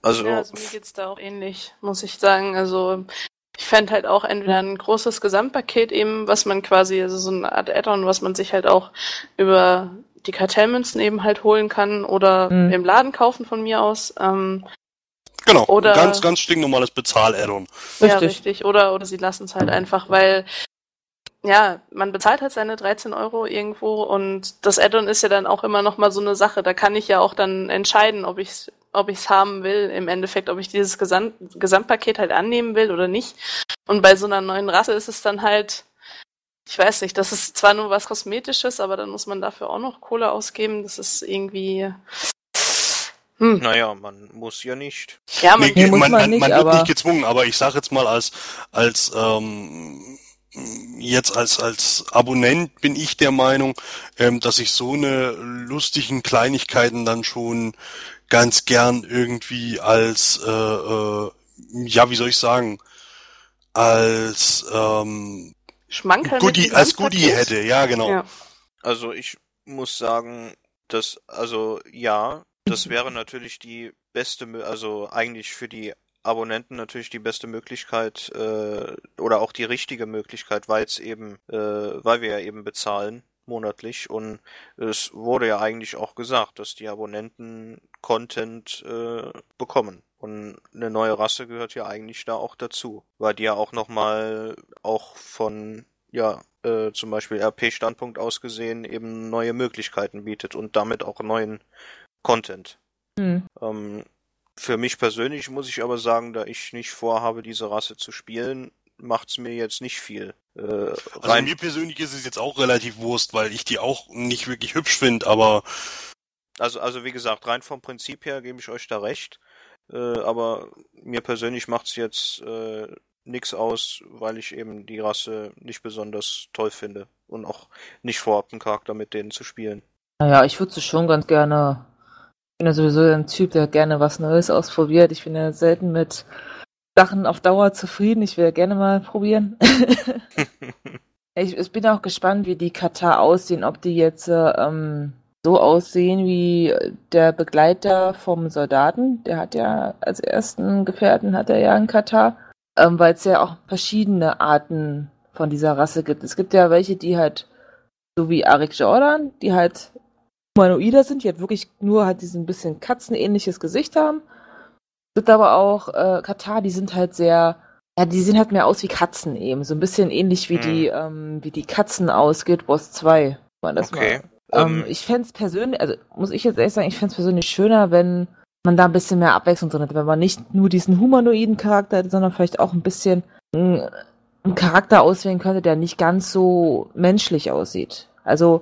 Also, Ja, also mir geht's da auch ähnlich, muss ich sagen. Also ich fände halt auch entweder ein großes Gesamtpaket eben, was man quasi, also so eine Art Add-on, was man sich halt auch über die Kartellmünzen eben halt holen kann oder Mhm. im Laden kaufen von mir aus. Ähm, Genau, Oder- ganz, ganz stinknormales Bezahl-Add-on. Ja, Richtig. richtig. Oder, oder sie lassen es halt einfach, weil, ja, man bezahlt halt seine 13 Euro irgendwo und das Add-on ist ja dann auch immer noch mal so eine Sache. Da kann ich ja auch dann entscheiden, ob ich es ob ich's haben will, im Endeffekt, ob ich dieses Gesamt, Gesamtpaket halt annehmen will oder nicht. Und bei so einer neuen Rasse ist es dann halt, ich weiß nicht, das ist zwar nur was Kosmetisches, aber dann muss man dafür auch noch Kohle ausgeben. Das ist irgendwie, hm, naja, man muss ja nicht. ja, man, Nee, muss man, man man, nicht, man wird aber- nicht gezwungen, aber ich sage jetzt mal als als ähm, jetzt als als Abonnent bin ich der Meinung, ähm, dass ich so eine lustigen Kleinigkeiten dann schon ganz gern irgendwie als äh, äh, ja wie soll ich sagen als ähm, Schmankerl Goodie als Goodie hätte, ja genau. Ja. Also ich muss sagen, dass, also ja, das wäre natürlich die beste, also eigentlich für die Abonnenten natürlich die beste Möglichkeit äh, oder auch die richtige Möglichkeit, weil es eben, äh, weil wir ja eben bezahlen monatlich. Und es wurde ja eigentlich auch gesagt, dass die Abonnenten Content äh, bekommen. Und eine neue Rasse gehört ja eigentlich da auch dazu, weil die ja auch noch mal auch von ja äh, zum Beispiel RP-Standpunkt aus gesehen eben neue Möglichkeiten bietet und damit auch neuen Content. Hm. Ähm, für mich persönlich muss ich aber sagen, da ich nicht vorhabe, diese Rasse zu spielen, macht's mir jetzt nicht viel. Äh, Also rein, mir persönlich ist es jetzt auch relativ Wurst, weil ich die auch nicht wirklich hübsch finde, aber also, also wie gesagt, rein vom Prinzip her gebe ich euch da recht. Äh, aber mir persönlich macht's jetzt äh, nix aus, weil ich eben die Rasse nicht besonders toll finde und auch nicht vorhabe, einen Charakter mit denen zu spielen. Naja, ich würde es schon ganz gerne. Ich bin ja sowieso ein Typ, der gerne was Neues ausprobiert. Ich bin ja selten mit Sachen auf Dauer zufrieden. Ich will ja gerne mal probieren. ich, ich bin auch gespannt, wie die Katar aussehen. Ob die jetzt äh, ähm, so aussehen wie der Begleiter vom Soldaten. Der hat ja als ersten Gefährten hat er ja einen Katar. Ähm, Weil es ja auch verschiedene Arten von dieser Rasse gibt. Es gibt ja welche, die halt so wie Arik Jordan, die halt humanoider sind, die halt wirklich nur halt diesen bisschen katzenähnliches Gesicht haben. Es gibt aber auch äh, Katar, die sind halt sehr, ja, die sehen halt mehr aus wie Katzen eben. So ein bisschen ähnlich wie Hm. die, ähm, wie die Katzen aus Guild Wars 2. wenn Man das Okay. Mal. Ähm, Ähm, ich fände es persönlich, also muss ich jetzt ehrlich sagen, ich fände es persönlich schöner, wenn man da ein bisschen mehr Abwechslung drin hätte, wenn man nicht nur diesen humanoiden Charakter hätte, sondern vielleicht auch ein bisschen mh, einen Charakter auswählen könnte, der nicht ganz so menschlich aussieht. Also,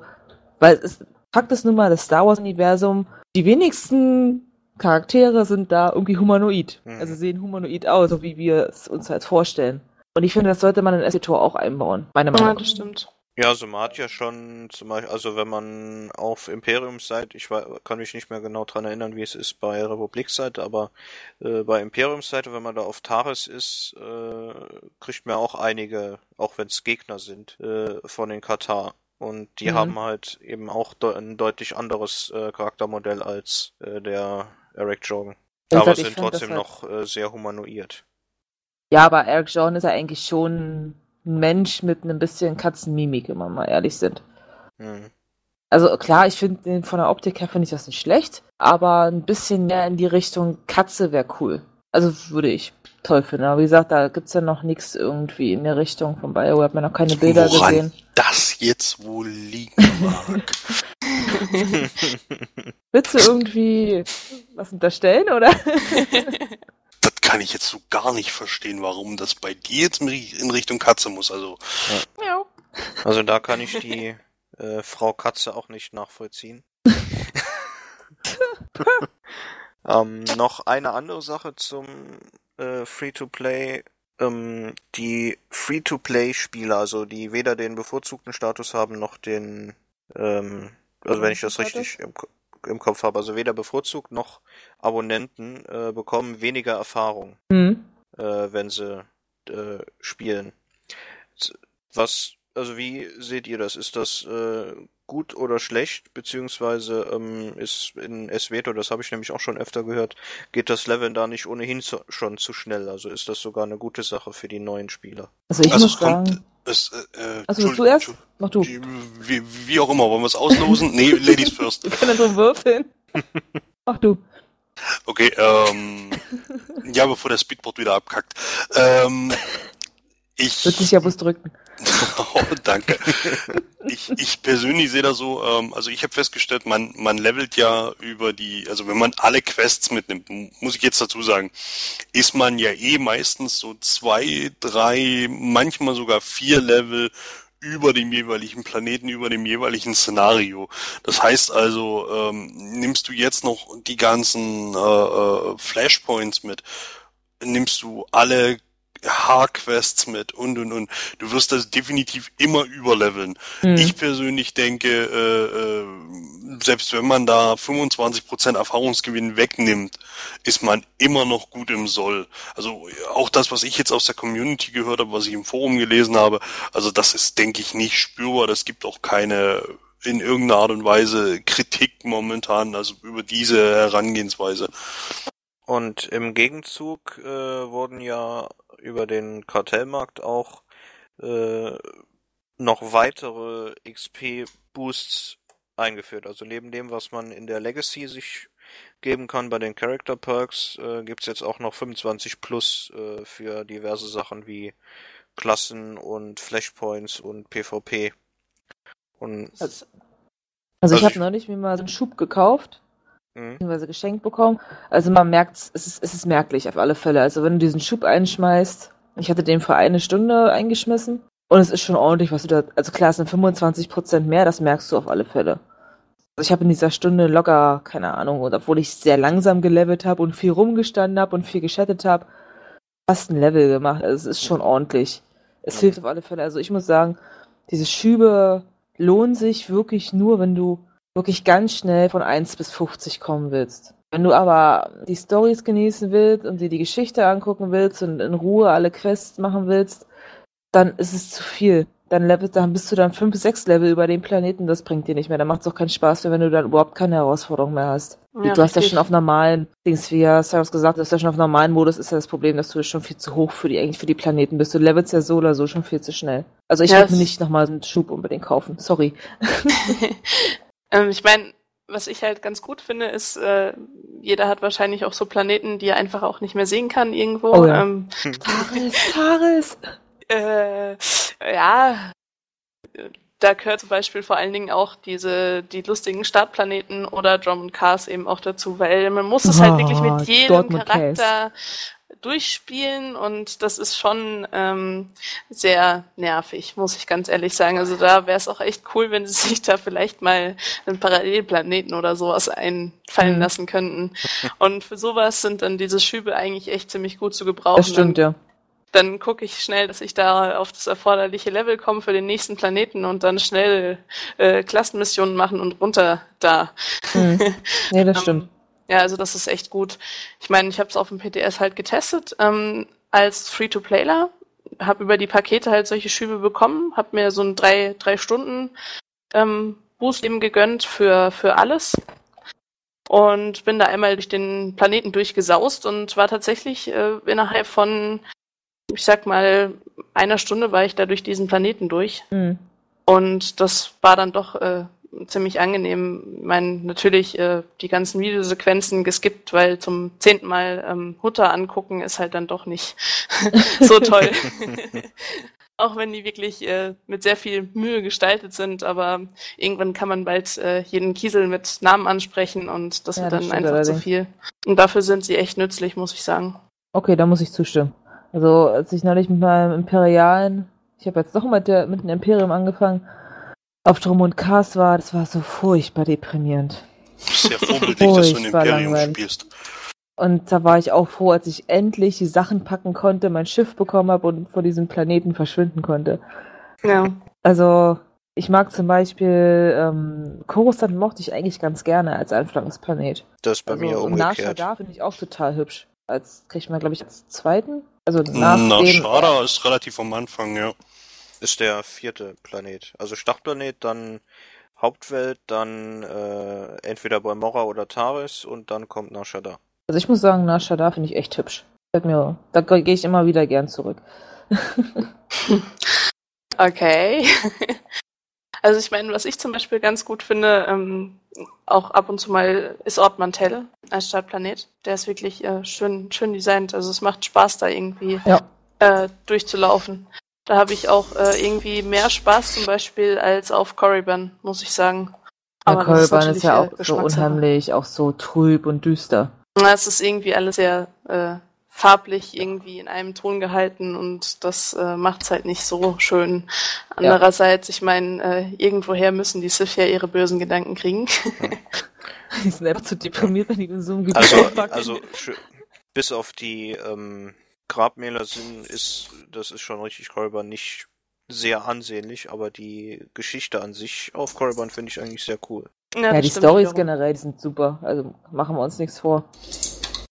weil es Fakt ist nun mal, das Star Wars-Universum, die wenigsten Charaktere sind da irgendwie humanoid. Mhm. Also sehen humanoid aus, so wie wir es uns halt vorstellen. Und ich finde, das sollte man in SETOR auch einbauen, meine Meinung. Ja, das stimmt. Ja, also man hat ja schon zum Beispiel, also wenn man auf Imperiumsseite, ich wei- kann mich nicht mehr genau dran erinnern, wie es ist bei Republikseite, aber äh, bei Imperiumsseite, wenn man da auf Taris ist, äh, kriegt man auch einige, auch wenn es Gegner sind, äh, von den Katar. Und die Mhm. haben halt eben auch de ein deutlich anderes äh, Charaktermodell als äh, der Eric Jordan. Wie aber sind das trotzdem halt- noch äh, sehr humanoid. Ja, aber Eric Jordan ist ja eigentlich schon ein Mensch mit einem bisschen Katzenmimik, wenn wir mal ehrlich sind. Hm. Also klar, ich finde den von der Optik her finde ich das nicht schlecht, aber ein bisschen mehr in die Richtung Katze wäre cool. Also würde ich toll finden. Aber wie gesagt, da gibt's ja noch nichts irgendwie in der Richtung von BioWare, hat man noch keine Bilder woran gesehen. das jetzt wohl liegen mag. Willst du irgendwie was unterstellen, oder? das kann ich jetzt so gar nicht verstehen, warum das bei dir jetzt in Richtung Katze muss. Also Ja. Also da kann ich die äh, Frau Katze auch nicht nachvollziehen. ähm, noch eine andere Sache zum äh, Free-to-Play. Ähm, die Free-to-Play-Spieler, also die weder den bevorzugten Status haben noch den, ähm, also wenn ich das richtig im, im Kopf habe, also weder bevorzugt noch Abonnenten äh, bekommen weniger Erfahrung Hm. äh, wenn sie äh, spielen. Was, also wie seht ihr das? Ist das äh, gut oder schlecht? Beziehungsweise ähm, ist in SWTO, das habe ich nämlich auch schon öfter gehört, geht das Leveln da nicht ohnehin zu, schon zu schnell? Also ist das sogar eine gute Sache für die neuen Spieler? Also ich Also muss es kommt- sagen. es, äh, äh, Also Entschuldigung, du erst? Mach du. Wie, wie auch immer, wollen wir es auslosen? nee, Ladies first. Wir können drum würfeln. Mach du. Okay, ähm, ja, bevor der Speedboard wieder abkackt. Ähm, ich, Wird sich ja bloß drücken. oh, danke. Ich, ich persönlich sehe das so, ähm, also ich habe festgestellt, man, man levelt ja über die, also wenn man alle Quests mitnimmt, muss ich jetzt dazu sagen, ist man ja eh meistens so zwei, drei, manchmal sogar vier Level über dem jeweiligen Planeten, über dem jeweiligen Szenario. Das heißt also, ähm, nimmst du jetzt noch die ganzen äh, äh, Flashpoints mit, nimmst du alle Haarquests mit und und und. Du wirst das definitiv immer überleveln. Hm. Ich persönlich denke, äh, äh, selbst wenn man da 25% Erfahrungsgewinn wegnimmt, ist man immer noch gut im Soll. Also auch das, was ich jetzt aus der Community gehört habe, was ich im Forum gelesen habe, also das ist, denke ich, nicht spürbar. Das gibt auch keine in irgendeiner Art und Weise Kritik momentan, also über diese Herangehensweise. Und im Gegenzug äh, wurden ja über den Kartellmarkt auch äh, noch weitere XP-Boosts eingeführt. Also neben dem, was man in der Legacy sich geben kann bei den Character Perks, äh, gibt's jetzt auch noch 25 plus äh, für diverse Sachen wie Klassen und Flashpoints und PvP. Und Also, Also ich habe ich- neulich mir mal so einen Schub gekauft, mh, beziehungsweise geschenkt bekommen. Also man merkt, es ist, es ist merklich auf alle Fälle. Also wenn du diesen Schub einschmeißt, ich hatte den für eine Stunde eingeschmissen und es ist schon ordentlich, was du da, also klar, es sind 25% mehr, das merkst du auf alle Fälle. Also ich habe in dieser Stunde locker, keine Ahnung, und obwohl ich sehr langsam gelevelt habe und viel rumgestanden habe und viel geschattet habe, fast ein Level gemacht. Also es ist schon ordentlich. Es hilft auf alle Fälle. Also ich muss sagen, diese Schübe lohnen sich wirklich nur, wenn du wirklich ganz schnell von 1 bis 50 kommen willst. Wenn du aber die Stories genießen willst und dir die Geschichte angucken willst und in Ruhe alle Quests machen willst, dann ist es zu viel. Dann, level, dann bist du dann 5, 6 Level über den Planeten, das bringt dir nicht mehr. Dann macht es auch keinen Spaß mehr, wenn du dann überhaupt keine Herausforderung mehr hast. Ja, du hast ja schon auf normalen Dings, wie ja Cyrus gesagt hast ja schon auf normalen Modus ist ja das Problem, dass du schon viel zu hoch für die, eigentlich für die Planeten bist. Du levelst ja so oder so schon viel zu schnell. Also ich Ja, würde mir nicht nochmal einen Schub unbedingt kaufen. Sorry. ähm, ich meine, was ich halt ganz gut finde, ist, äh, jeder hat wahrscheinlich auch so Planeten, die er einfach auch nicht mehr sehen kann irgendwo. Oh ja. ähm, Taris, Taris! äh, ja, da gehört zum Beispiel vor allen Dingen auch diese, die lustigen Startplaneten oder Drum und Cars eben auch dazu, weil man muss es halt wirklich Ah, mit jedem Dortmund Charakter durchspielen und das ist schon ähm, sehr nervig, muss ich ganz ehrlich sagen. Also da wäre es auch echt cool, wenn sie sich da vielleicht mal einen Parallelplaneten oder sowas einfallen Mhm. lassen könnten. Und für sowas sind dann diese Schübe eigentlich echt ziemlich gut zu gebrauchen. Das stimmt, ja. dann gucke ich schnell, dass ich da auf das erforderliche Level komme für den nächsten Planeten und dann schnell äh, Klassenmissionen machen und runter da. Hm. Nee, das stimmt. Ja, also das ist echt gut. Ich meine, ich habe es auf dem PTS halt getestet ähm, als Free-to-Playler, habe über die Pakete halt solche Schübe bekommen, habe mir so einen drei, drei Stunden ähm, Boost eben gegönnt für, für alles und bin da einmal durch den Planeten durchgesaust und war tatsächlich äh, innerhalb von, ich sag mal, einer Stunde war ich da durch diesen Planeten durch. Hm. Und das war dann doch äh, ziemlich angenehm. Ich meine, natürlich äh, die ganzen Videosequenzen geskippt, weil zum zehnten Mal ähm, Hutter angucken ist halt dann doch nicht so toll. Auch wenn die wirklich äh, mit sehr viel Mühe gestaltet sind, aber irgendwann kann man bald äh, jeden Kiesel mit Namen ansprechen und das Ja, wird das dann stimmt einfach zu allerdings. viel. Und dafür sind sie echt nützlich, muss ich sagen. Okay, da muss ich zustimmen. Also, als ich neulich mit meinem Imperialen, ich habe jetzt doch mit, der, mit dem Imperium angefangen, auf Drum und Cars war, das war so furchtbar deprimierend. Sehr vorbildlich, dass du ein Furchtbar Imperium langweilig. spielst. Und da war ich auch froh, als ich endlich die Sachen packen konnte, mein Schiff bekommen habe und vor diesem Planeten verschwinden konnte. Ja. Also, ich mag zum Beispiel, ähm, Coruscant mochte ich eigentlich ganz gerne als Anfangsplanet. Das ist bei also, mir und umgekehrt. Nasha finde ich auch total hübsch. Als kriegt man, glaube ich, als zweiten. Also nach Na, dem, Shada ist relativ am Anfang, ja. Ist der vierte Planet. Also Startplanet, dann Hauptwelt, dann äh, entweder bei Mora oder Taris und dann kommt Nashada. Also ich muss sagen, Nasha da finde ich echt hübsch. Mir, da gehe ich immer wieder gern zurück. Okay. Also ich meine, was ich zum Beispiel ganz gut finde, ähm, auch ab und zu mal ist Ort Mantell als Startplanet. Der ist wirklich äh, schön, schön designt. Also es macht Spaß, da irgendwie Ja. äh, durchzulaufen. Da habe ich auch äh, irgendwie mehr Spaß zum Beispiel als auf Korriban, muss ich sagen. Aber das Kolban ist, natürlich, ja äh, auch so unheimlich, auch so trüb und düster. Ja, Es ist irgendwie alles sehr äh, farblich irgendwie in einem Ton gehalten und das äh, macht's halt nicht so schön. Andererseits, ich meine, äh, irgendwoher müssen die Sith ja ihre bösen Gedanken kriegen. Die sind einfach zu deprimiert, wenn die in so einem Gebiet Also, also bis auf die ähm, Grabmäler sind, ist das ist schon richtig Korriban nicht sehr ansehnlich, aber die Geschichte an sich auf Korriban finde ich eigentlich sehr cool. ja, das die Stories generell, sind super. Also machen wir uns nichts vor.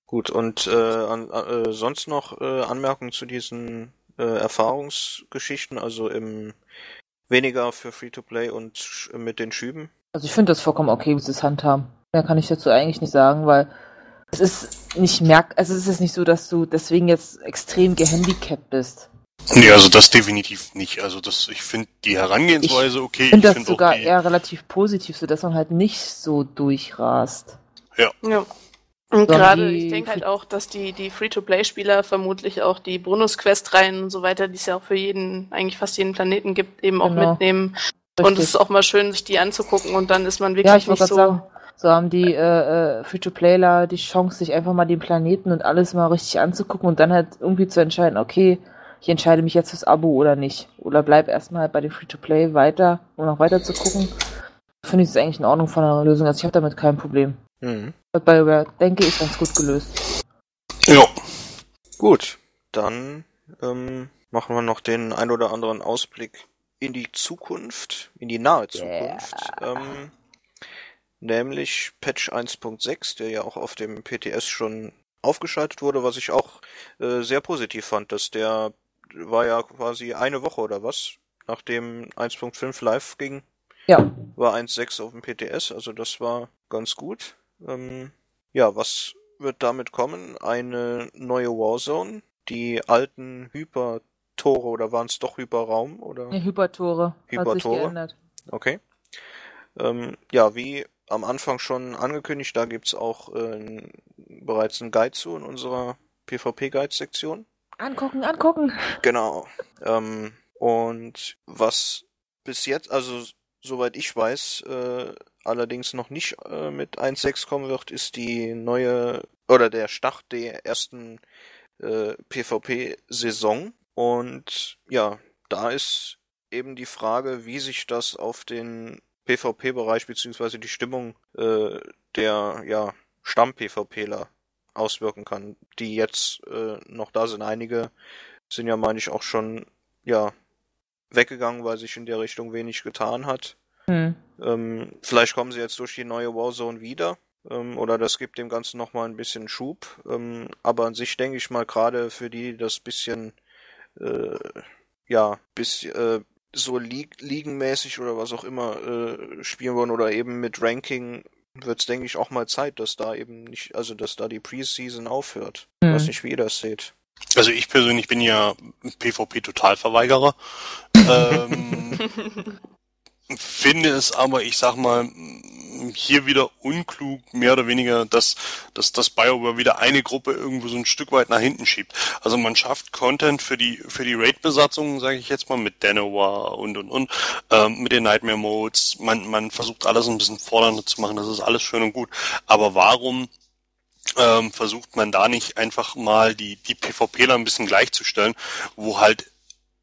Gut, und äh, an, äh, sonst noch äh, Anmerkungen zu diesen äh, Erfahrungsgeschichten, also im weniger für Free-to-Play und mit den Schüben? Also ich finde das vollkommen okay, wie sie es handhaben. Mehr kann ich dazu eigentlich nicht sagen, weil es ist nicht merk, also es ist nicht so, dass du deswegen jetzt extrem gehandicapt bist. Nee, also das definitiv nicht. Also das, ich finde die Herangehensweise okay. Ich finde das find sogar auch die, eher relativ positiv, so dass man halt nicht so durchrast. Ja. Und So, gerade, die ich denke halt auch, dass die, die Free-to-Play-Spieler vermutlich auch die Bonus-Quest-Reihen und so weiter, die es ja auch für jeden, eigentlich fast jeden Planeten gibt, eben auch Genau. mitnehmen. Und Richtig. es ist auch mal schön, sich die anzugucken und dann ist man wirklich Ja, ich nicht so. sagen, so haben die äh, äh, Free-to-Playler die Chance, sich einfach mal den Planeten und alles mal richtig anzugucken und dann halt irgendwie zu entscheiden, okay, ich entscheide mich jetzt fürs Abo oder nicht. Oder bleib erstmal bei dem Free-to-Play weiter, um noch weiter zu gucken. Finde ich das eigentlich in Ordnung von einer Lösung. Also ich habe damit kein Problem. Mhm. Hat BioWare, denke ich, ganz gut gelöst. Ja. Gut, dann ähm, machen wir noch den ein oder anderen Ausblick in die Zukunft, in die nahe Zukunft. Ähm, nämlich Patch 1.6, der ja auch auf dem PTS schon aufgeschaltet wurde, was ich auch äh, sehr positiv fand, dass der war ja quasi eine Woche oder was, nachdem 1.5 live ging, Ja, war 1.6 auf dem PTS, also das war ganz gut. Ähm, ja, was wird damit kommen? Eine neue Warzone, die alten Hypertore oder waren es doch Hyperraum oder? die Hypertore. Hat sich Hypertore? geändert. Okay. Ähm, ja, wie am Anfang schon angekündigt, da gibt's auch äh, bereits einen Guide zu in unserer PvP-Guide-Sektion. Angucken, angucken. Genau. Ähm, und was bis jetzt, also soweit ich weiß, äh, allerdings noch nicht äh, mit 1.6 kommen wird, ist die neue oder der Start der ersten äh, PvP-Saison. Und ja, da ist eben die Frage, wie sich das auf den PvP-Bereich beziehungsweise die Stimmung äh, der ja, Stamm-PvPler auswirken kann, die jetzt äh, noch da sind. Einige sind ja, meine ich, auch schon ja weggegangen, weil sich in der Richtung wenig getan hat. Hm. Ähm, vielleicht kommen sie jetzt durch die neue Warzone wieder. Ähm, oder das gibt dem Ganzen nochmal ein bisschen Schub. Ähm, aber an sich denke ich mal, gerade für die, die das bisschen, äh, ja, bis, äh, so League, ligenmäßig oder was auch immer äh, spielen wollen oder eben mit Ranking wird es, denke ich, auch mal Zeit, dass da eben nicht, also dass da die Preseason aufhört. Ich Hm. weiß nicht, wie ihr das seht. Also ich persönlich bin ja PvP-Totalverweigerer. ähm, finde es aber, ich sag mal, hier wieder unklug, mehr oder weniger, dass, dass das BioWare wieder eine Gruppe irgendwo so ein Stück weit nach hinten schiebt. Also man schafft Content für die für die Raid-Besatzungen, sage ich jetzt mal, mit Danoa und und und, ähm, mit den Nightmare Modes. Man man versucht alles ein bisschen fordernder zu machen. Das ist alles schön und gut. Aber warum ähm, versucht man da nicht einfach mal die, die PvPler ein bisschen gleichzustellen, wo halt,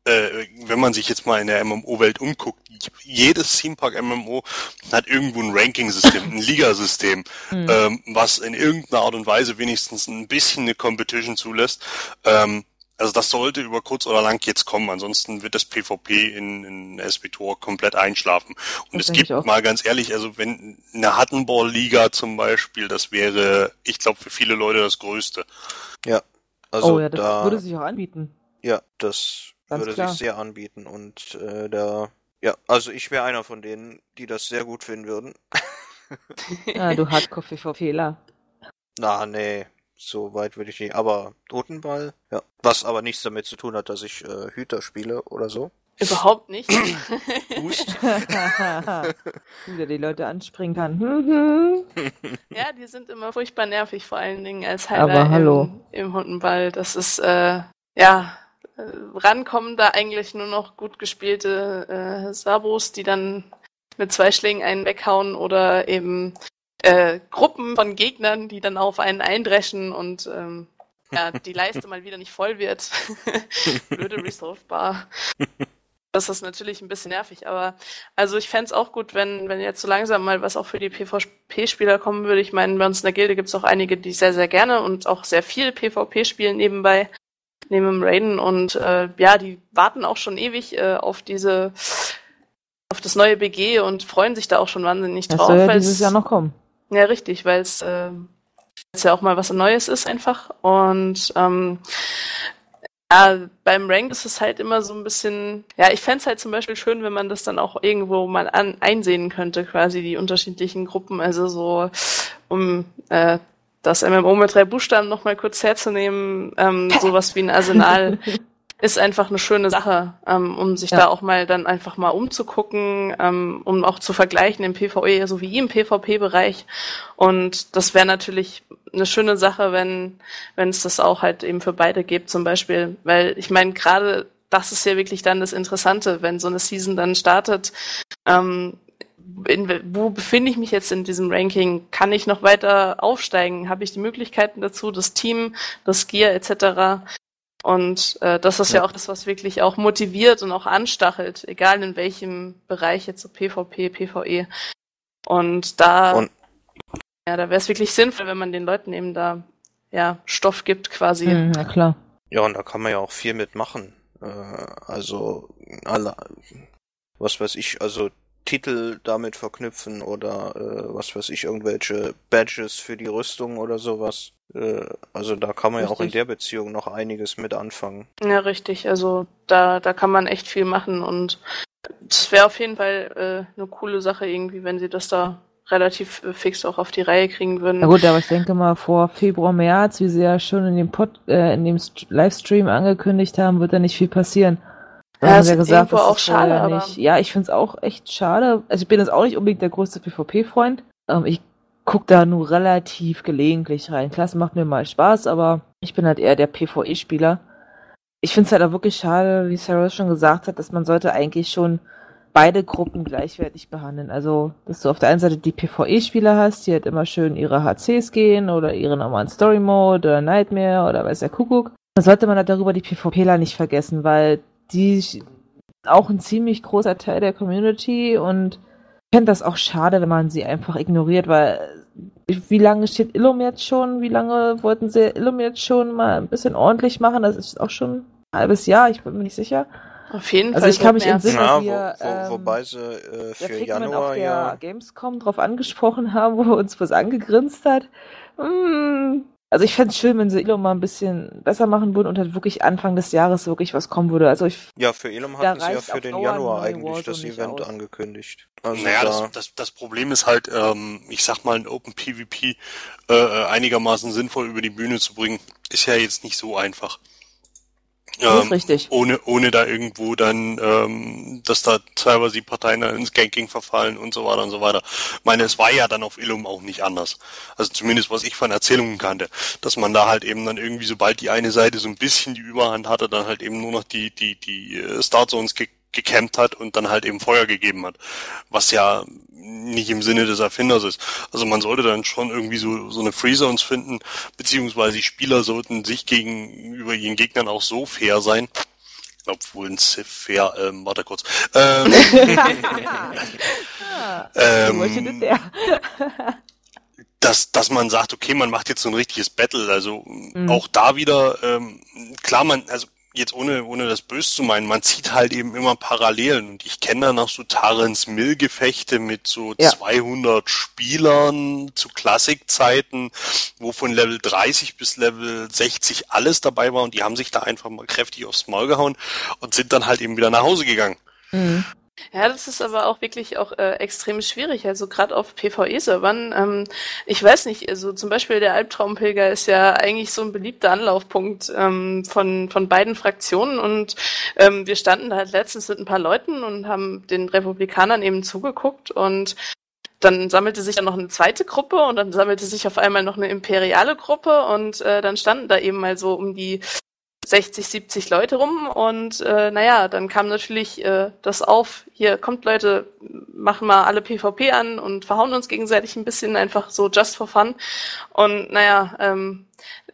äh, wenn man sich jetzt mal in der MMO-Welt umguckt, jedes Themepark MMO hat irgendwo ein Ranking-System, ein Ligasystem, Hm. ähm, was in irgendeiner Art und Weise wenigstens ein bisschen eine Competition zulässt. Ähm, also das sollte über kurz oder lang jetzt kommen, ansonsten wird das PvP in, in SWTOR komplett einschlafen. Und Das es gibt mal ganz ehrlich, also wenn eine Hattenball-Liga zum Beispiel, das wäre, ich glaube, für viele Leute das Größte. Also oh ja, das da, würde sich auch anbieten. ja, das Ganz würde klar. sich sehr anbieten und äh, da, ja, also ich wäre einer von denen, die das sehr gut finden würden. Ja, du Hardcore-PvPler. Na, nee, so weit würde ich nicht. Aber Totenball, ja. Was aber nichts damit zu tun hat, dass ich äh, Hüter spiele oder so. Überhaupt nicht. Hust. Wieder die Leute anspringen kann. Ja, die sind immer furchtbar nervig, vor allen Dingen als Aber Heiler hallo. im, im Hundenball. Das ist, äh, ja, rankommen da eigentlich nur noch gut gespielte äh, Sabos, die dann mit zwei Schlägen einen weghauen oder eben äh, Gruppen von Gegnern, die dann auf einen eindreschen und ähm, ja, die Leiste mal wieder nicht voll wird. Blöde Resolve Bar. Das ist natürlich ein bisschen nervig, aber also ich fänd's auch gut, wenn, wenn jetzt so langsam mal was auch für die PvP-Spieler kommen würde. Ich meine, bei uns in der Gilde gibt's auch einige, die sehr, sehr gerne und auch sehr viel PvP spielen nebenbei, neben dem Raiden und äh, ja, die warten auch schon ewig äh, auf diese auf das neue BG und freuen sich da auch schon wahnsinnig Das drauf. soll ja dieses Jahr noch kommen. ja, richtig, weil es äh, weil's ja auch mal was Neues ist einfach. Und ähm, ja, beim Rank ist es halt immer so ein bisschen, ja, ich fänd's halt zum Beispiel schön, wenn man das dann auch irgendwo mal an, einsehen könnte, quasi die unterschiedlichen Gruppen. Also so, um äh, das MMO mit drei Buchstaben nochmal kurz herzunehmen, ähm, sowas wie ein Arsenal ist einfach eine schöne Sache, ähm, um sich Ja. da auch mal dann einfach mal umzugucken, ähm, um auch zu vergleichen im PvE sowie im PvP-Bereich. Und das wäre natürlich eine schöne Sache, wenn wenn es das auch halt eben für beide gibt, zum Beispiel, weil ich meine gerade das ist ja wirklich dann das Interessante, wenn so eine Season dann startet. Ähm, in, wo befinde ich mich jetzt in diesem Ranking? Kann ich noch weiter aufsteigen? Habe ich die Möglichkeiten dazu, das Team, das Gear etc.? Und äh, das ist ja. Ja. auch das, was wirklich auch motiviert und auch anstachelt, egal in welchem Bereich jetzt so PvP, PvE. Und da, Und- ja, da wäre es wirklich sinnvoll, wenn man den Leuten eben da ja Stoff gibt quasi. Mhm, na klar. Ja, und da kann man ja auch viel mitmachen. Äh, also, alle, was weiß ich, also Titel damit verknüpfen oder äh, was weiß ich, irgendwelche Badges für die Rüstung oder sowas. Äh, also da kann man ja auch in Richtig. der Beziehung noch einiges mit anfangen. Ja, richtig. Also da, da kann man echt viel machen und es wäre auf jeden Fall äh, eine coole Sache irgendwie, wenn sie das da relativ äh, fix auch auf die Reihe kriegen würden. Na gut, aber ich denke mal, vor Februar, März, wie sie ja schon in dem Pod, äh, in dem St Livestream angekündigt haben, wird da nicht viel passieren. Ja, haben sie ja gesagt, das auch ist schade, aber- nicht. Ja, ich finde es auch echt schade. Also ich bin jetzt auch nicht unbedingt der größte PvP-Freund. Ähm, ich guck da nur relativ gelegentlich rein. Klar, es macht mir mal Spaß, aber ich bin halt eher der PvE-Spieler. Ich finde es halt auch wirklich schade, wie Sarah schon gesagt hat, dass man sollte eigentlich schon beide Gruppen gleichwertig behandeln. Also, dass du auf der einen Seite die PvE-Spieler hast, die halt immer schön ihre HCs gehen oder ihre normalen Story Mode oder Nightmare oder weiß der Kuckuck. Dann sollte man halt darüber die PvPler nicht vergessen, weil die auch ein ziemlich großer Teil der Community und ich fände das auch schade, wenn man sie einfach ignoriert, weil äh, wie lange steht Illum jetzt schon? Wie lange wollten sie Illum jetzt schon mal ein bisschen ordentlich machen? Das ist auch schon ein halbes Jahr, ich bin mir nicht sicher. auf jeden Also Fall. ich kann mich entsinnen. Ja, dass wo, wir, wo, ähm, wobei sie äh, Der für Flickman auf Januar der ja. Gamescom drauf angesprochen haben, wo er uns was angegrinst hat. Mm, Also ich fände es schön, wenn sie Elo mal ein bisschen besser machen würden und halt wirklich Anfang des Jahres wirklich was kommen würde. Also ich Ja, für Elom hatten sie ja für den Dauer Januar neue eigentlich das Event aus. angekündigt. Also naja, da, das, das, das Problem ist halt, ähm, ich sag mal, ein Open PvP äh, äh, einigermaßen sinnvoll über die Bühne zu bringen, ist ja jetzt nicht so einfach. Das ist Ähm, richtig. ohne, ohne da irgendwo dann, ähm, dass da teilweise die Parteien dann ins Ganking verfallen und so weiter und so weiter. Ich meine, es war ja dann auf Illum auch nicht anders. Also zumindest was ich von Erzählungen kannte, dass man da halt eben dann irgendwie, sobald die eine Seite so ein bisschen die Überhand hatte, dann halt eben nur noch die, die, die äh, Start Zones ge gecampt hat und dann halt eben Feuer gegeben hat. Was ja nicht im Sinne des Erfinders ist. Also man sollte dann schon irgendwie so, so eine Free Zones finden, beziehungsweise die Spieler sollten sich gegenüber ihren Gegnern auch so fair sein. Obwohl ein Civ fair, ähm, warte kurz. Ähm, ähm, dass, dass man sagt, okay, man macht jetzt so ein richtiges Battle. Also Mhm. auch da wieder, ähm, klar, man, also jetzt ohne, ohne das böse zu meinen, man zieht halt eben immer Parallelen. Und ich kenne da noch so Tarens Mill-Gefechte mit so Ja. 200 Spielern zu Klassikzeiten, wo von Level 30 bis Level 60 alles dabei war und die haben sich da einfach mal kräftig aufs Maul gehauen und sind dann halt eben wieder nach Hause gegangen. Mhm. Ja, das ist aber auch wirklich auch äh, extrem schwierig, also gerade auf PvE-Servern. Ähm, ich weiß nicht, also zum Beispiel der Albtraumpilger ist ja eigentlich so ein beliebter Anlaufpunkt ähm, von, von beiden Fraktionen. Und ähm, wir standen da halt letztens mit ein paar Leuten und haben den Republikanern eben zugeguckt. Und dann sammelte sich dann noch eine zweite Gruppe und dann sammelte sich auf einmal noch eine imperiale Gruppe. Und äh, dann standen da eben mal so um die 60, 70 Leute rum und äh, naja, dann kam natürlich äh, das auf, hier kommt Leute, machen mal alle PvP an und verhauen uns gegenseitig ein bisschen einfach so just for fun. Und naja, ähm,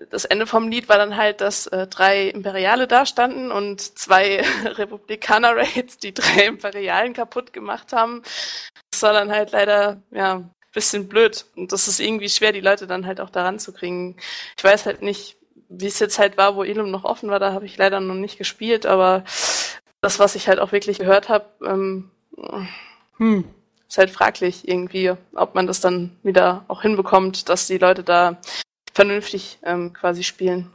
das Ende vom Lied war dann halt, dass äh, drei Imperiale da standen und zwei Republikaner-Raids die drei Imperialen kaputt gemacht haben. Das war dann halt leider, ja, bisschen blöd. Und das ist irgendwie schwer, die Leute dann halt auch daran zu kriegen. Ich weiß halt nicht, wie es jetzt halt war, wo Elum noch offen war, da habe ich leider noch nicht gespielt, aber das, was ich halt auch wirklich gehört habe, ähm, hm, ist halt fraglich irgendwie, ob man das dann wieder auch hinbekommt, dass die Leute da vernünftig ähm, quasi spielen.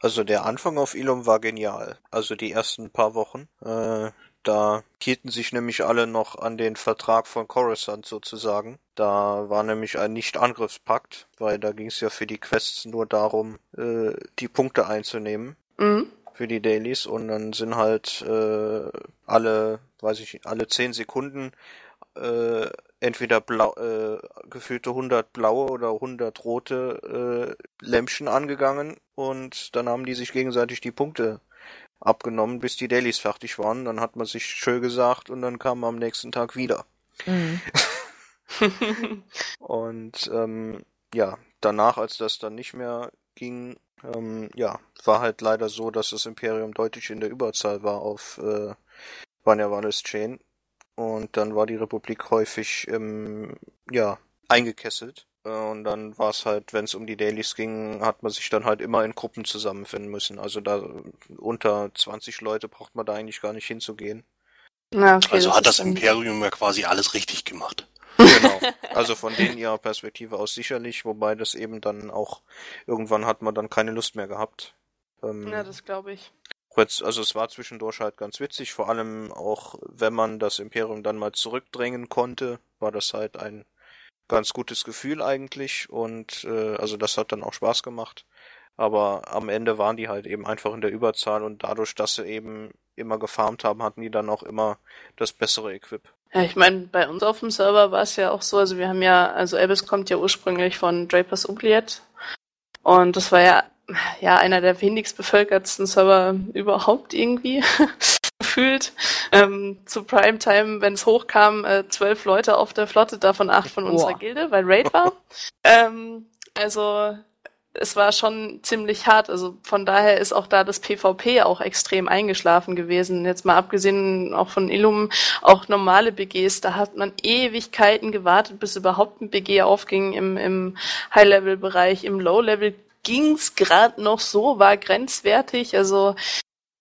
Also der Anfang auf Ilum war genial. Also die ersten paar Wochen. Äh, da hielten sich nämlich alle noch an den Vertrag von Coruscant sozusagen. Da war nämlich ein Nicht-Angriffspakt, weil da ging es ja für die Quests nur darum, äh, die Punkte einzunehmen Mhm. für die Dailies und dann sind halt äh, alle, weiß ich, alle zehn Sekunden äh, entweder blau, äh, gefühlte 100 blaue oder 100 rote äh, Lämpchen angegangen und dann haben die sich gegenseitig die Punkte abgenommen, bis die Dailies fertig waren. Dann hat man sich schön gesagt und dann kam man am nächsten Tag wieder. Mhm. und ähm, ja, danach, als das dann nicht mehr ging, ähm, ja, war halt leider so, dass das Imperium deutlich in der Überzahl war auf äh, Vanya Wallace Chain. Und dann war die Republik häufig, ähm, ja, eingekesselt. Äh, Und dann war es halt, wenn es um die Dailies ging, hat man sich dann halt immer in Gruppen zusammenfinden müssen. Also da unter 20 Leute braucht man da eigentlich gar nicht hinzugehen. Na, okay, Also hat ist das Imperium ja quasi alles richtig gemacht. Genau. Also von denen ihrer Perspektive aus sicherlich, wobei das eben dann auch irgendwann hat man dann keine Lust mehr gehabt. Ähm, Ja, das glaube ich. Also es war zwischendurch halt ganz witzig, vor allem auch, wenn man das Imperium dann mal zurückdrängen konnte, war das halt ein ganz gutes Gefühl eigentlich und äh, also das hat dann auch Spaß gemacht. Aber am Ende waren die halt eben einfach in der Überzahl und dadurch, dass sie eben immer gefarmt haben, hatten die dann auch immer das bessere Equip. Ja, ich meine, bei uns auf dem Server war es ja auch so, also wir haben ja, also Elvis kommt ja ursprünglich von Drapers Oubliette und das war ja, ja einer der wenigst bevölkertsten Server überhaupt irgendwie gefühlt. Ähm, zu Primetime, wenn es hochkam, äh, zwölf Leute auf der Flotte, davon acht von unserer Boah. Gilde, weil Raid war. ähm, also es war schon ziemlich hart. Also von daher ist auch da das PvP auch extrem eingeschlafen gewesen. Jetzt mal abgesehen auch von Illum, auch normale BGs, da hat man Ewigkeiten gewartet, bis überhaupt ein BG aufging im, im High-Level-Bereich. Im Low-Level ging's gerade noch so, war grenzwertig. Also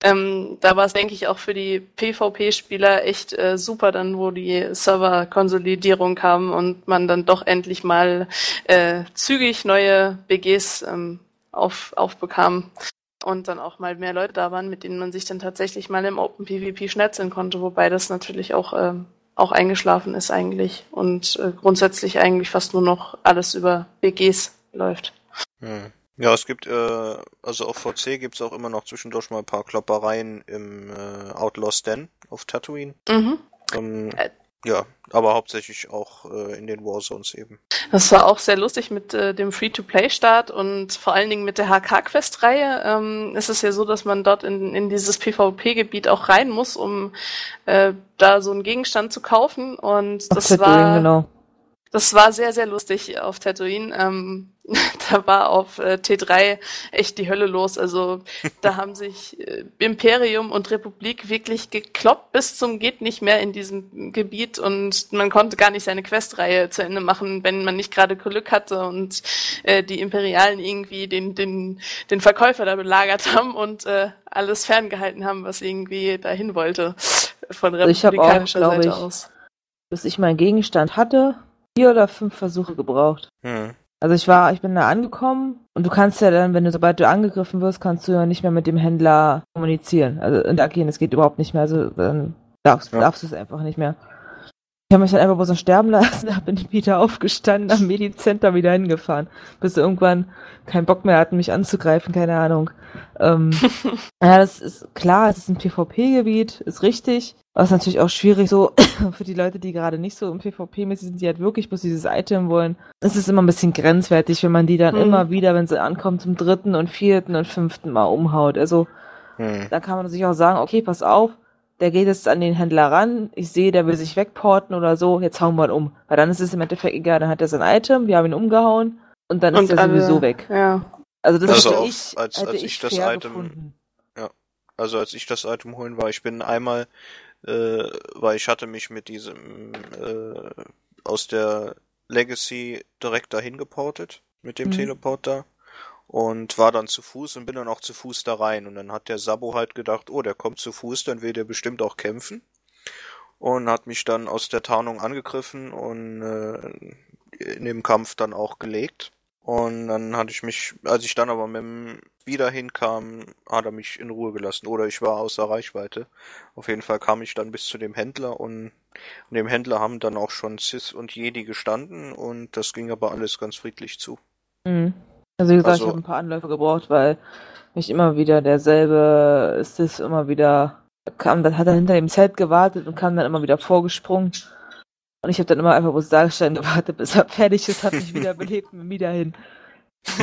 ähm, da war es, denke ich, auch für die PvP-Spieler echt äh, super, dann wo die Server-Konsolidierung kam und man dann doch endlich mal äh, zügig neue BGs ähm, auf, aufbekam und dann auch mal mehr Leute da waren, mit denen man sich dann tatsächlich mal im Open PvP schnetzeln konnte, wobei das natürlich auch, ähm, auch eingeschlafen ist eigentlich und äh, grundsätzlich eigentlich fast nur noch alles über BGs läuft. Hm. Ja, es gibt, äh, also auf VC gibt's auch immer noch zwischendurch mal ein paar Kloppereien im äh, Outlaw Den auf Tatooine. Mhm. Ähm, Äh. ja, aber hauptsächlich auch äh, in den Warzones eben. Das war auch sehr lustig mit äh, dem Free-to-Play-Start und vor allen Dingen mit der HK-Quest-Reihe. Ähm, ist es ja so, dass man dort in, in dieses PvP-Gebiet auch rein muss, um äh, da so einen Gegenstand zu kaufen. Und das Tatooine, war genau. Das war sehr, sehr lustig auf Tatooine. Ähm, da war auf äh, T3 echt die Hölle los. Also da haben sich äh, Imperium und Republik wirklich gekloppt bis zum geht nicht mehr in diesem Gebiet und man konnte gar nicht seine Questreihe zu Ende machen, wenn man nicht gerade Glück hatte und äh, die Imperialen irgendwie den, den, den Verkäufer da belagert haben und äh, alles ferngehalten haben, was irgendwie dahin wollte von Also ich hab auch, republikanischer Seite ich, aus. Bis ich meinen Gegenstand hatte, vier oder fünf Versuche gebraucht. Hm. Also ich war, ich bin da angekommen und du kannst ja dann, wenn du, sobald du angegriffen wirst, kannst du ja nicht mehr mit dem Händler kommunizieren. Also interagieren, das geht überhaupt nicht mehr. Also dann darfst, Ja. darfst du es einfach nicht mehr. Ich habe mich dann einfach bloß noch sterben lassen, da bin ich wieder aufgestanden, am Medicenter wieder hingefahren, bis sie irgendwann keinen Bock mehr hatten, mich anzugreifen, keine Ahnung. Ähm, ja, das ist klar, es ist ein PvP-Gebiet, ist richtig. Aber es ist natürlich auch schwierig so für die Leute, die gerade nicht so im PvP-mäßig sind, die halt wirklich bloß dieses Item wollen. Es ist immer ein bisschen grenzwertig, wenn man die dann Mhm. immer wieder, wenn sie ankommt, zum dritten und vierten und fünften Mal umhaut. Also Hm. da kann man sich auch sagen, okay, pass auf, der geht jetzt an den Händler ran, ich sehe, der will sich wegporten oder so, jetzt hauen wir ihn um. Weil dann ist es im Endeffekt egal, dann hat er sein Item, wir haben ihn umgehauen und dann ist er alle- sowieso weg. Ja. Also das Also ich, als- als ich, ich das fair Item- gefunden. Also als ich das Item holen war, ich bin einmal, äh, weil ich hatte mich mit diesem äh, aus der Legacy direkt dahin geportet, mit dem Mhm. Teleport da. Und war dann zu Fuß und bin dann auch zu Fuß da rein. Und dann hat der Sabo halt gedacht, oh, der kommt zu Fuß, dann will der bestimmt auch kämpfen. Und hat mich dann aus der Tarnung angegriffen und äh, in dem Kampf dann auch gelegt. Und dann hatte ich mich, als ich dann aber mit dem wieder hinkam, hat er mich in Ruhe gelassen. Oder ich war außer Reichweite. Auf jeden Fall kam ich dann bis zu dem Händler und, und dem Händler haben dann auch schon Sis und Jedi gestanden und das ging aber alles ganz friedlich zu. Mhm. Also wie gesagt, Also- ich habe ein paar Anläufe gebraucht, weil mich immer wieder derselbe Sith immer wieder kam, dann hat er hinter dem Zelt gewartet und kam dann immer wieder vorgesprungen. Und ich habe dann immer einfach bloß da gestanden, gewartet, bis er fertig ist, hat mich wieder belebt und wieder hin.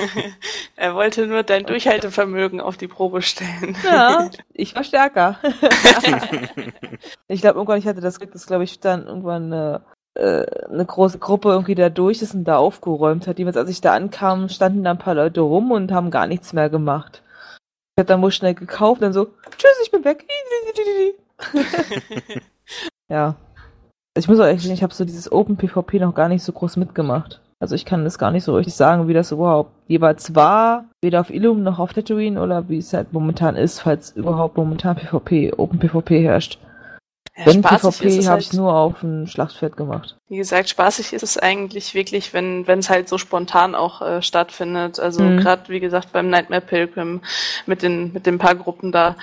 er wollte nur dein Durchhaltevermögen auf die Probe stellen. Ja, ich war stärker. ich glaube, irgendwann, ich hatte das Glück, dass, glaube ich, dann irgendwann eine, äh, eine große Gruppe irgendwie da durch ist und da aufgeräumt hat. Jedenfalls, als ich da ankam, standen da ein paar Leute rum und haben gar nichts mehr gemacht. Ich habe dann wohl schnell gekauft, dann so, tschüss, ich bin weg. ja. Ich muss auch echt sagen, ich habe so dieses Open PvP noch gar nicht so groß mitgemacht. Also ich kann das gar nicht so richtig sagen, wie das überhaupt jeweils war, weder auf Illum noch auf Tatooine oder wie es halt momentan ist, falls überhaupt momentan PvP, Open PvP herrscht. Ja, wenn PvP habe halt, ich nur auf dem Schlachtfeld gemacht. Wie gesagt, spaßig ist es eigentlich wirklich, wenn wenn es halt so spontan auch äh, stattfindet. Also mhm. gerade wie gesagt beim Nightmare Pilgrim mit den mit den paar Gruppen da.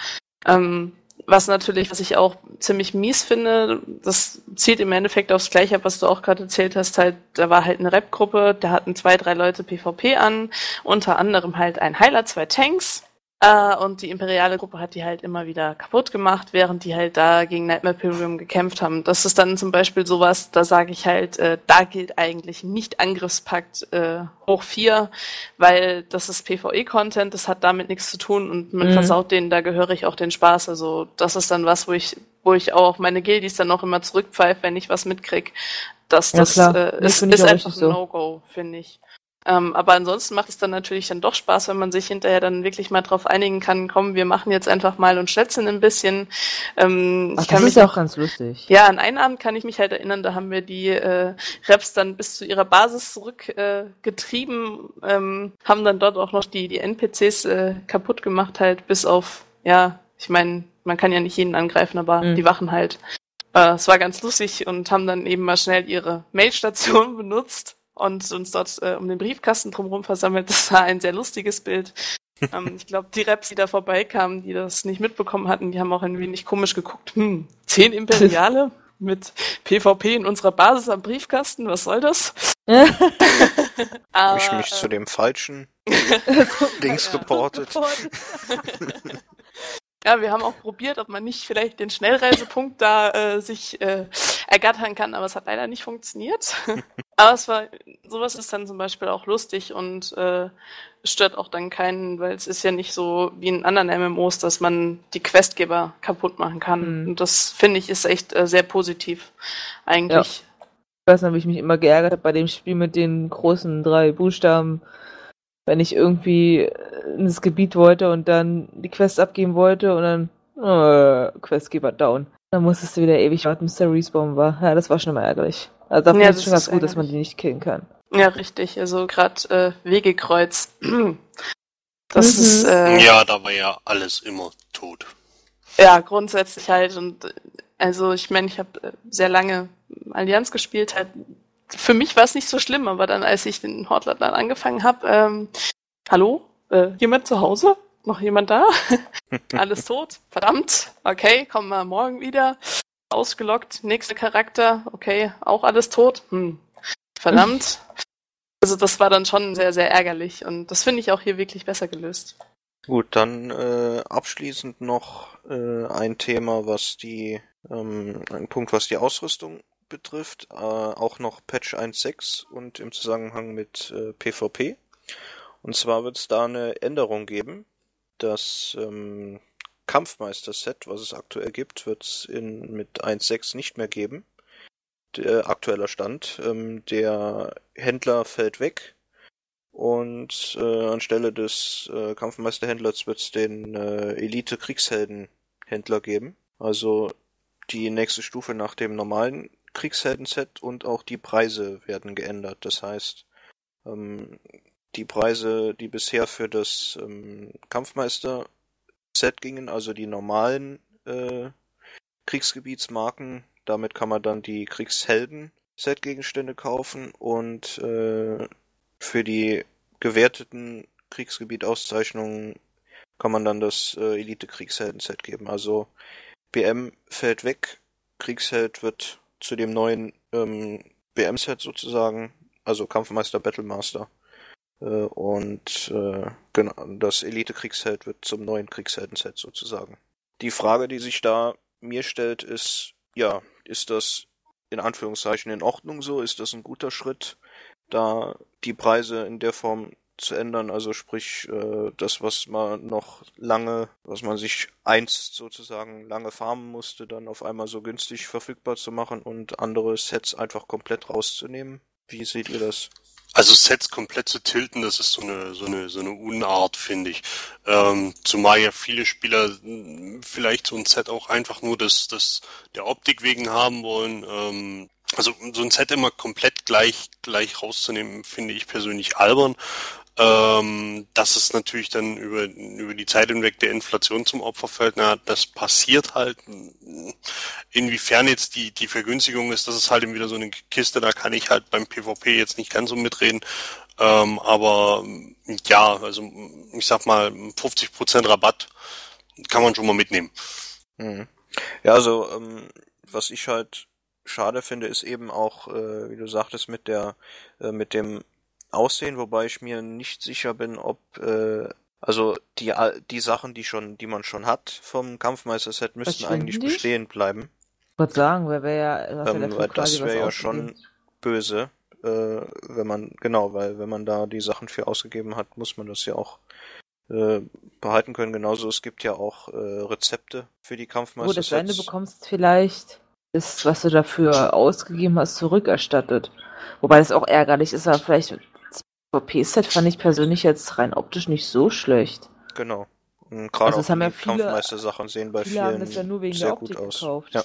Ähm, was natürlich, was ich auch ziemlich mies finde, das zielt im Endeffekt aufs Gleiche ab, was du auch gerade erzählt hast, halt, da war halt eine Rap-Gruppe, da hatten zwei, drei Leute PvP an, unter anderem halt ein Heiler, zwei Tanks, äh, und die imperiale Gruppe hat die halt immer wieder kaputt gemacht, während die halt da gegen Nightmare Pilgrim gekämpft haben. Das ist dann zum Beispiel sowas, da sage ich halt, äh, da gilt eigentlich nicht Angriffspakt äh, hoch vier, weil das ist PvE-Content, das hat damit nichts zu tun und man mhm. versaut denen da gehörig auch den Spaß. Also das ist dann was, wo ich, wo ich auch meine Guildies dann auch immer zurückpfeife, wenn ich was mitkrieg. Das, ja, das äh, ist, ist einfach ein No-Go, finde ich. Ähm, aber ansonsten macht es dann natürlich dann doch Spaß, wenn man sich hinterher dann wirklich mal drauf einigen kann, komm, wir machen jetzt einfach mal und schätzen ein bisschen. Ähm, Ach, das ist ja auch ganz lustig. Ja, an einen Abend kann ich mich halt erinnern, da haben wir die äh, Reps dann bis zu ihrer Basis zurückgetrieben, äh, ähm, haben dann dort auch noch die, die NPCs äh, kaputt gemacht, halt bis auf, ja, ich meine, man kann ja nicht jeden angreifen, aber mhm. die Wachen halt. Äh, es war ganz lustig und haben dann eben mal schnell ihre Mailstation benutzt und uns dort äh, um den Briefkasten drumherum versammelt. Das war ein sehr lustiges Bild. ähm, ich glaube, die Raps, die da vorbeikamen, die das nicht mitbekommen hatten, die haben auch ein wenig komisch geguckt. Hm, zehn Imperiale mit PvP in unserer Basis am Briefkasten, was soll das? Habe ich mich zu dem falschen Dings geportet. Ja, wir haben auch probiert, ob man nicht vielleicht den Schnellreisepunkt da äh, sich äh, ergattern kann, aber es hat leider nicht funktioniert. aber es war, sowas ist dann zum Beispiel auch lustig und äh, stört auch dann keinen, weil es ist ja nicht so wie in anderen MMOs, dass man die Questgeber kaputt machen kann. Mhm. Und das finde ich ist echt äh, sehr positiv eigentlich. Ja. Ich weiß noch, wie ich mich immer geärgert habe bei dem Spiel mit den großen drei Buchstaben wenn ich irgendwie ins Gebiet wollte und dann die Quest abgeben wollte und dann äh, Questgeber down. Dann musstest du wieder ewig warten, bis der Respawn war. Ja, das war schon immer ärgerlich. Also dafür ja, ist es schon ganz gut, dass man die nicht killen kann. Ja, richtig. Also gerade äh, Wegekreuz. das mhm. ist. Äh, ja, da war ja alles immer tot. Ja, grundsätzlich halt. Und also ich meine, ich habe äh, sehr lange Allianz gespielt, halt für mich war es nicht so schlimm, aber dann, als ich den Hortler dann angefangen habe, ähm, hallo, äh, jemand zu Hause? Noch jemand da? Alles tot? Verdammt. Okay, kommen wir morgen wieder. Ausgelockt. Nächster Charakter. Okay, auch alles tot. Hm. Verdammt. Also das war dann schon sehr, sehr ärgerlich und das finde ich auch hier wirklich besser gelöst. Gut, dann äh, abschließend noch äh, ein Thema, was die, ähm, ein Punkt, was die Ausrüstung betrifft, äh, auch noch Patch 1.6 und im Zusammenhang mit äh, PvP. Und zwar wird es da eine Änderung geben. Das ähm, Kampfmeister-Set, was es aktuell gibt, wird es mit 1.6 nicht mehr geben. Der aktueller Stand. Ähm, der Händler fällt weg. Und äh, anstelle des äh, Kampfmeisterhändlers wird es den äh, Elite-Kriegshelden-Händler geben. Also die nächste Stufe nach dem normalen Kriegshelden-Set und auch die Preise werden geändert. Das heißt, ähm, die Preise, die bisher für das ähm, Kampfmeister-Set gingen, also die normalen äh, Kriegsgebietsmarken, damit kann man dann die Kriegshelden-Set-Gegenstände kaufen und äh, für die gewerteten Kriegsgebiet-Auszeichnungen kann man dann das äh, Elite-Kriegshelden-Set geben. Also BM fällt weg, Kriegsheld wird zu dem neuen ähm, BM-Set sozusagen, also Kampfmeister Battlemaster, Äh, und äh, genau, das Elite-Kriegsheld wird zum neuen Kriegshelden-Set sozusagen. Die Frage, die sich da mir stellt, ist, ja, ist das in Anführungszeichen in Ordnung so? Ist das ein guter Schritt, da die Preise in der Form zu ändern? Also sprich, äh, das, was man noch lange, was man sich einst sozusagen lange farmen musste, dann auf einmal so günstig verfügbar zu machen und andere Sets einfach komplett rauszunehmen. Wie seht ihr das? Also Sets komplett zu tilten, das ist so eine so eine so eine Unart, finde ich. Ähm, zumal ja viele Spieler hm, vielleicht so ein Set auch einfach nur das das der Optik wegen haben wollen. Ähm, also so ein Set immer komplett gleich gleich rauszunehmen, finde ich persönlich albern. Ähm, dass es natürlich dann über, über die Zeit hinweg der Inflation zum Opfer fällt, na, das passiert halt. Inwiefern jetzt die, die Vergünstigung ist, das ist halt eben wieder so eine Kiste, da kann ich halt beim PvP jetzt nicht ganz so mitreden. Ähm, aber ja, also ich sag mal, 50% Rabatt kann man schon mal mitnehmen. Mhm. Ja, also ähm, was ich halt schade finde, ist eben auch, äh, wie du sagtest, mit der, äh, mit dem Aussehen, wobei ich mir nicht sicher bin, ob äh, also die die Sachen, die schon, die man schon hat vom Kampfmeister-Set, müssten eigentlich die? bestehen bleiben. Ich würde sagen, wer wäre ja, ähm, weil das wäre ja schon böse, äh, wenn man genau, weil wenn man da die Sachen für ausgegeben hat, muss man das ja auch äh, behalten können. Genauso, es gibt ja auch äh, Rezepte für die Kampfmeister. Gut, das Ende bekommst vielleicht ist, was du dafür ausgegeben hast, zurückerstattet. Wobei das auch ärgerlich ist, aber vielleicht PvP-Set fand ich persönlich jetzt rein optisch nicht so schlecht. Genau. Und gerade also auch ja die Kampfmeister-Sachen sehen bei viele vielen das ja nur wegen sehr der gut aus. Gekauft. Ja,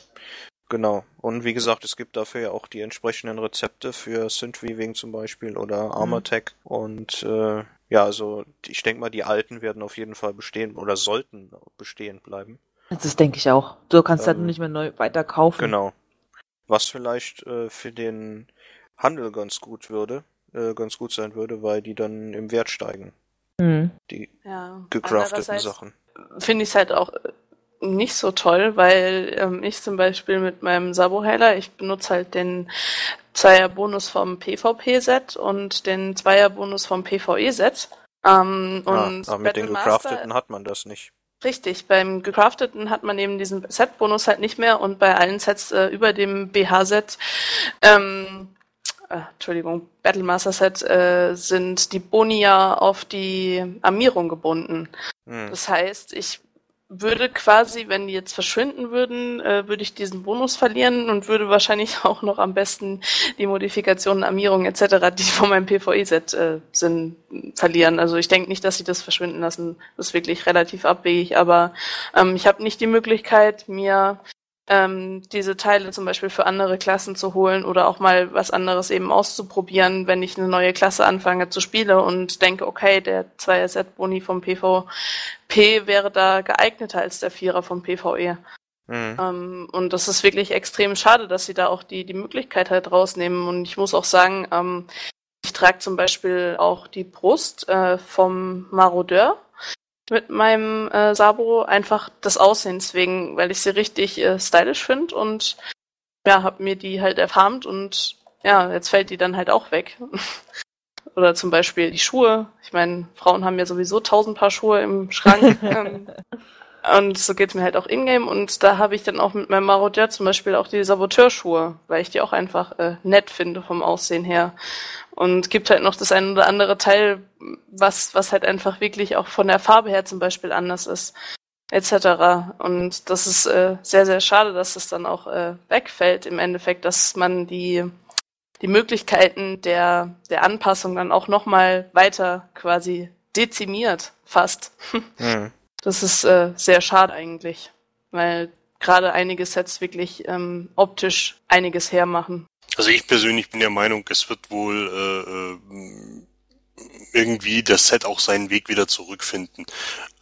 genau. Und wie gesagt, es gibt dafür ja auch die entsprechenden Rezepte für Synth-Weaving zum Beispiel oder Armor-Tech. Mhm. Und äh, ja, also ich denke mal, die alten werden auf jeden Fall bestehen oder sollten bestehen bleiben. Das denke ich auch. Du kannst halt ähm, halt nicht mehr neu weiter kaufen. Genau. Was vielleicht äh, für den Handel ganz gut würde, äh, ganz gut sein würde, weil die dann im Wert steigen. Mhm. Die ja, gecrafteten Sachen. Finde ich es halt auch nicht so toll, weil ähm, ich zum Beispiel mit meinem Sabo-Heiler, ich benutze halt den Zweier-Bonus vom PvP-Set und den Zweier-Bonus vom PvE-Set. Ähm, ah, und aber mit den gecrafteten hat man das nicht. Richtig, beim gecrafteten hat man eben diesen Set-Bonus halt nicht mehr und bei allen Sets äh, über dem BH-Set ähm, äh, Entschuldigung, Battlemaster Set äh, sind die Boni ja auf die Armierung gebunden. Hm. Das heißt, ich würde quasi, wenn die jetzt verschwinden würden, äh, würde ich diesen Bonus verlieren und würde wahrscheinlich auch noch am besten die Modifikationen, Armierung etc., die von meinem PvE-Set äh, sind, verlieren. Also ich denke nicht, dass sie das verschwinden lassen. Das ist wirklich relativ abwegig, aber ähm, ich habe nicht die Möglichkeit, mir ähm, diese Teile zum Beispiel für andere Klassen zu holen oder auch mal was anderes eben auszuprobieren, wenn ich eine neue Klasse anfange zu spielen und denke, okay, der 2er-Set-Boni vom PvP wäre da geeigneter als der Vierer vom PvE. Mhm. Ähm, und das ist wirklich extrem schade, dass sie da auch die, die Möglichkeit halt rausnehmen. Und ich muss auch sagen, ähm, ich trage zum Beispiel auch die Brust äh, vom Marodeur mit meinem äh, Sabo einfach des Aussehens wegen, weil ich sie richtig äh, stylisch finde und ja, hab mir die halt erfarmt und ja, jetzt fällt die dann halt auch weg. Oder zum Beispiel die Schuhe. Ich meine, Frauen haben ja sowieso tausend Paar Schuhe im Schrank. Und so geht's mir halt auch in-game. Und da habe ich dann auch mit meinem Marodeur zum Beispiel auch die Saboteurschuhe, weil ich die auch einfach äh, nett finde vom Aussehen her. Und gibt halt noch das ein oder andere Teil, was, was halt einfach wirklich auch von der Farbe her zum Beispiel anders ist, etc. Und das ist äh, sehr, sehr schade, dass das dann auch äh, wegfällt im Endeffekt, dass man die, die Möglichkeiten der, der Anpassung dann auch nochmal weiter quasi dezimiert, fast. Mhm. Das ist äh, sehr schade eigentlich, weil gerade einige Sets wirklich ähm, optisch einiges hermachen. Also ich persönlich bin der Meinung, es wird wohl äh, äh, irgendwie das Set auch seinen Weg wieder zurückfinden.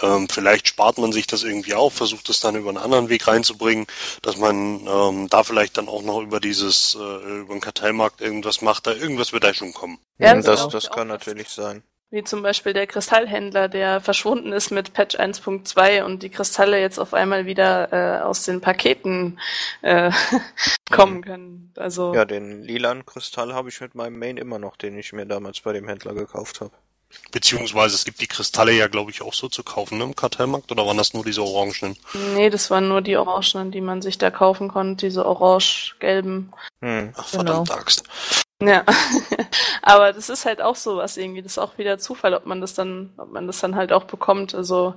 Ähm, vielleicht spart man sich das irgendwie auf, versucht es dann über einen anderen Weg reinzubringen, dass man ähm, da vielleicht dann auch noch über dieses, äh, über den Kartellmarkt irgendwas macht, da irgendwas wird da schon kommen. Ja, das, das, das kann natürlich sein. Wie zum Beispiel der Kristallhändler, der verschwunden ist mit Patch 1.2 und die Kristalle jetzt auf einmal wieder äh, aus den Paketen äh, kommen können. Also ja, den lilan Kristall habe ich mit meinem Main immer noch, den ich mir damals bei dem Händler gekauft habe. Beziehungsweise es gibt die Kristalle ja, glaube ich, auch so zu kaufen ne, im Kartellmarkt oder waren das nur diese orangenen? Nee, das waren nur die Orangenen, die man sich da kaufen konnte, diese orange-gelben. Hm. Ach, verdammt Axt. Ja, aber das ist halt auch sowas irgendwie. Das ist auch wieder Zufall, ob man das dann, ob man das dann halt auch bekommt. Also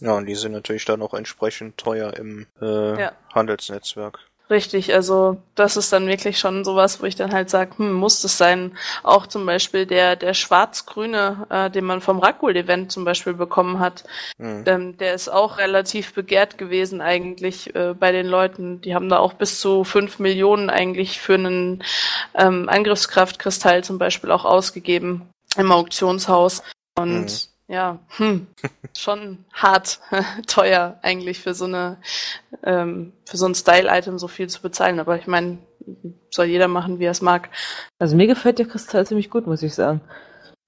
Ja, und die sind natürlich dann auch entsprechend teuer im äh, Ja. Handelsnetzwerk. Richtig, also das ist dann wirklich schon sowas, wo ich dann halt sage, hm, muss das sein? Auch zum Beispiel der, der schwarz-grüne, äh, den man vom Rackwool-Event zum Beispiel bekommen hat, Hm. ähm, der ist auch relativ begehrt gewesen eigentlich äh, bei den Leuten. Die haben da auch bis zu fünf Millionen eigentlich für einen ähm, Angriffskraftkristall zum Beispiel auch ausgegeben im Auktionshaus. Und Mhm. Ja, hm, schon hart teuer eigentlich für so eine ähm, für so ein Style-Item so viel zu bezahlen. Aber ich meine, soll jeder machen, wie er es mag. Also mir gefällt der Kristall ziemlich gut, muss ich sagen.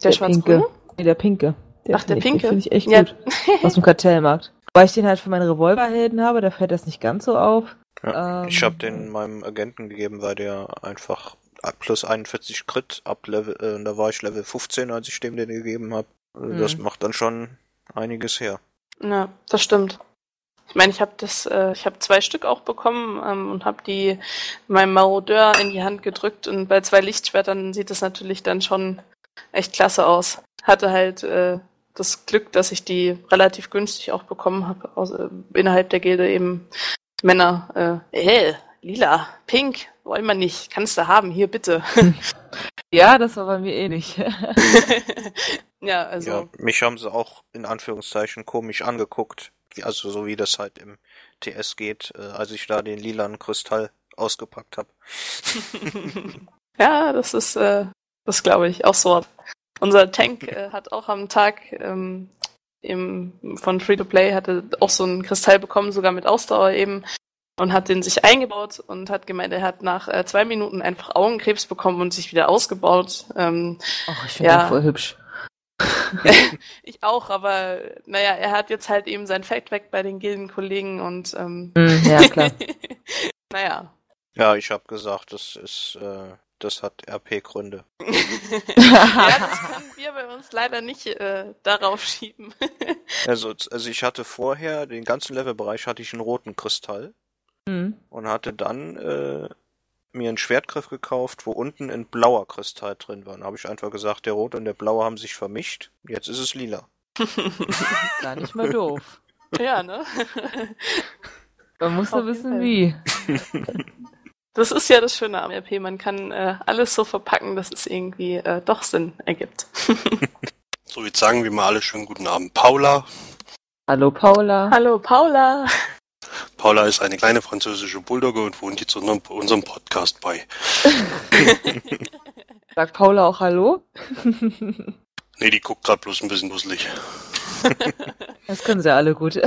Der, Der schwarz-grüne? Nee, der pinke. Ach, der finde ich- pinke? Den finde ich echt Ja. gut. Aus dem Kartellmarkt. Weil ich den halt für meine Revolverhelden habe, da fällt das nicht ganz so auf. Ja, Ähm, ich habe den meinem Agenten gegeben, weil der einfach plus 41 Crit ab Level, äh, da war ich Level 15, als ich dem den gegeben habe. Das Mhm. macht dann schon einiges her. Ja, das stimmt. Ich meine, ich habe das, äh, ich habe zwei Stück auch bekommen ähm, und habe die meinem Marodeur in die Hand gedrückt und bei zwei Lichtschwertern sieht es natürlich dann schon echt klasse aus. Hatte halt äh, das Glück, dass ich die relativ günstig auch bekommen habe äh, innerhalb der Gilde eben Männer. Äh, äh, lila, pink, wollen wir nicht, kannst du haben, hier bitte. Ja, das war bei mir eh nicht. ja, also Ja, mich haben sie auch in Anführungszeichen komisch angeguckt. Wie- Also so wie das halt im TS geht, äh, als ich da den lilanen Kristall ausgepackt habe. ja, das ist, äh, das glaube ich, auch so. Unser Tank äh, hat auch am Tag ähm, im, von Free-to-Play hatte auch so einen Kristall bekommen, sogar mit Ausdauer eben, und hat den sich eingebaut und hat gemeint, er hat nach äh, zwei Minuten einfach Augenkrebs bekommen und sich wieder ausgebaut. Ähm, Ach, ich finde Ja. den voll hübsch. ich auch, aber naja, er hat jetzt halt eben sein Feld weg bei den Gildenkollegen und ähm, Hm, ja, klar. naja. Ja, ich habe gesagt, das ist, äh, das hat RP-Gründe. ja, das können wir bei uns leider nicht äh, darauf schieben. Also, also ich hatte vorher, den ganzen Levelbereich hatte ich einen roten Kristall Hm. und hatte dann äh, mir einen Schwertgriff gekauft, wo unten ein blauer Kristall drin war. Dann habe ich einfach gesagt, der rote und der blaue haben sich vermischt. Jetzt ist es lila. Gar nicht mal doof. ja, ne? Man muss nur wissen, Fall. wie. Das ist ja das Schöne am RP. Man kann äh, alles so verpacken, dass es irgendwie äh, doch Sinn ergibt. So, jetzt sagen wir mal alle schönen guten Abend. Paula. Hallo Paula. Hallo Paula. Paula ist eine kleine französische Bulldogge und wohnt jetzt unserem, unserem Podcast bei. Sagt Paula auch Hallo? Nee, die guckt gerade bloß ein bisschen dusselig. Das können sie alle gut.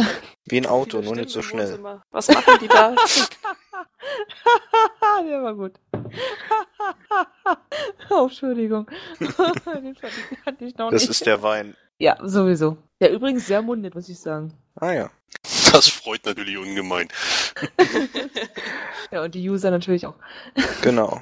Wie ein Auto, nur nicht so schnell. Was machen die da? Der war gut. oh, Entschuldigung. Den ich noch Das nicht. ist der Wein. Ja, sowieso. Der übrigens sehr mundet, muss ich sagen. Ah ja. Das freut natürlich ungemein. Ja, und die User natürlich auch. Genau.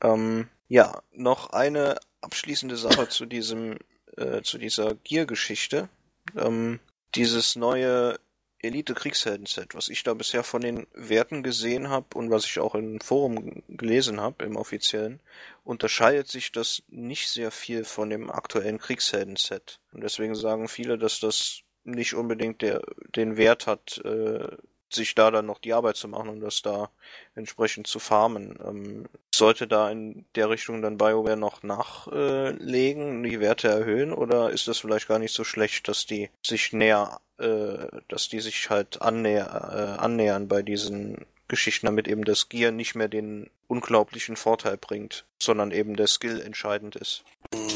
Ähm, ja, noch eine abschließende Sache zu diesem, äh, zu dieser Gear-Geschichte. Ähm, dieses neue Elite-Kriegshelden-Set, was ich da bisher von den Werten gesehen habe und was ich auch im Forum gelesen habe, im offiziellen, unterscheidet sich das nicht sehr viel von dem aktuellen Kriegshelden-Set. Und deswegen sagen viele, dass das nicht unbedingt der, den Wert hat, äh, sich da dann noch die Arbeit zu machen und das da entsprechend zu farmen. Ähm, sollte da in der Richtung dann BioWare noch nachlegen, die Werte erhöhen oder ist das vielleicht gar nicht so schlecht, dass die sich näher, äh, dass die sich halt annäher, äh, annähern bei diesen Geschichten, damit eben das Gear nicht mehr den unglaublichen Vorteil bringt, sondern eben der Skill entscheidend ist.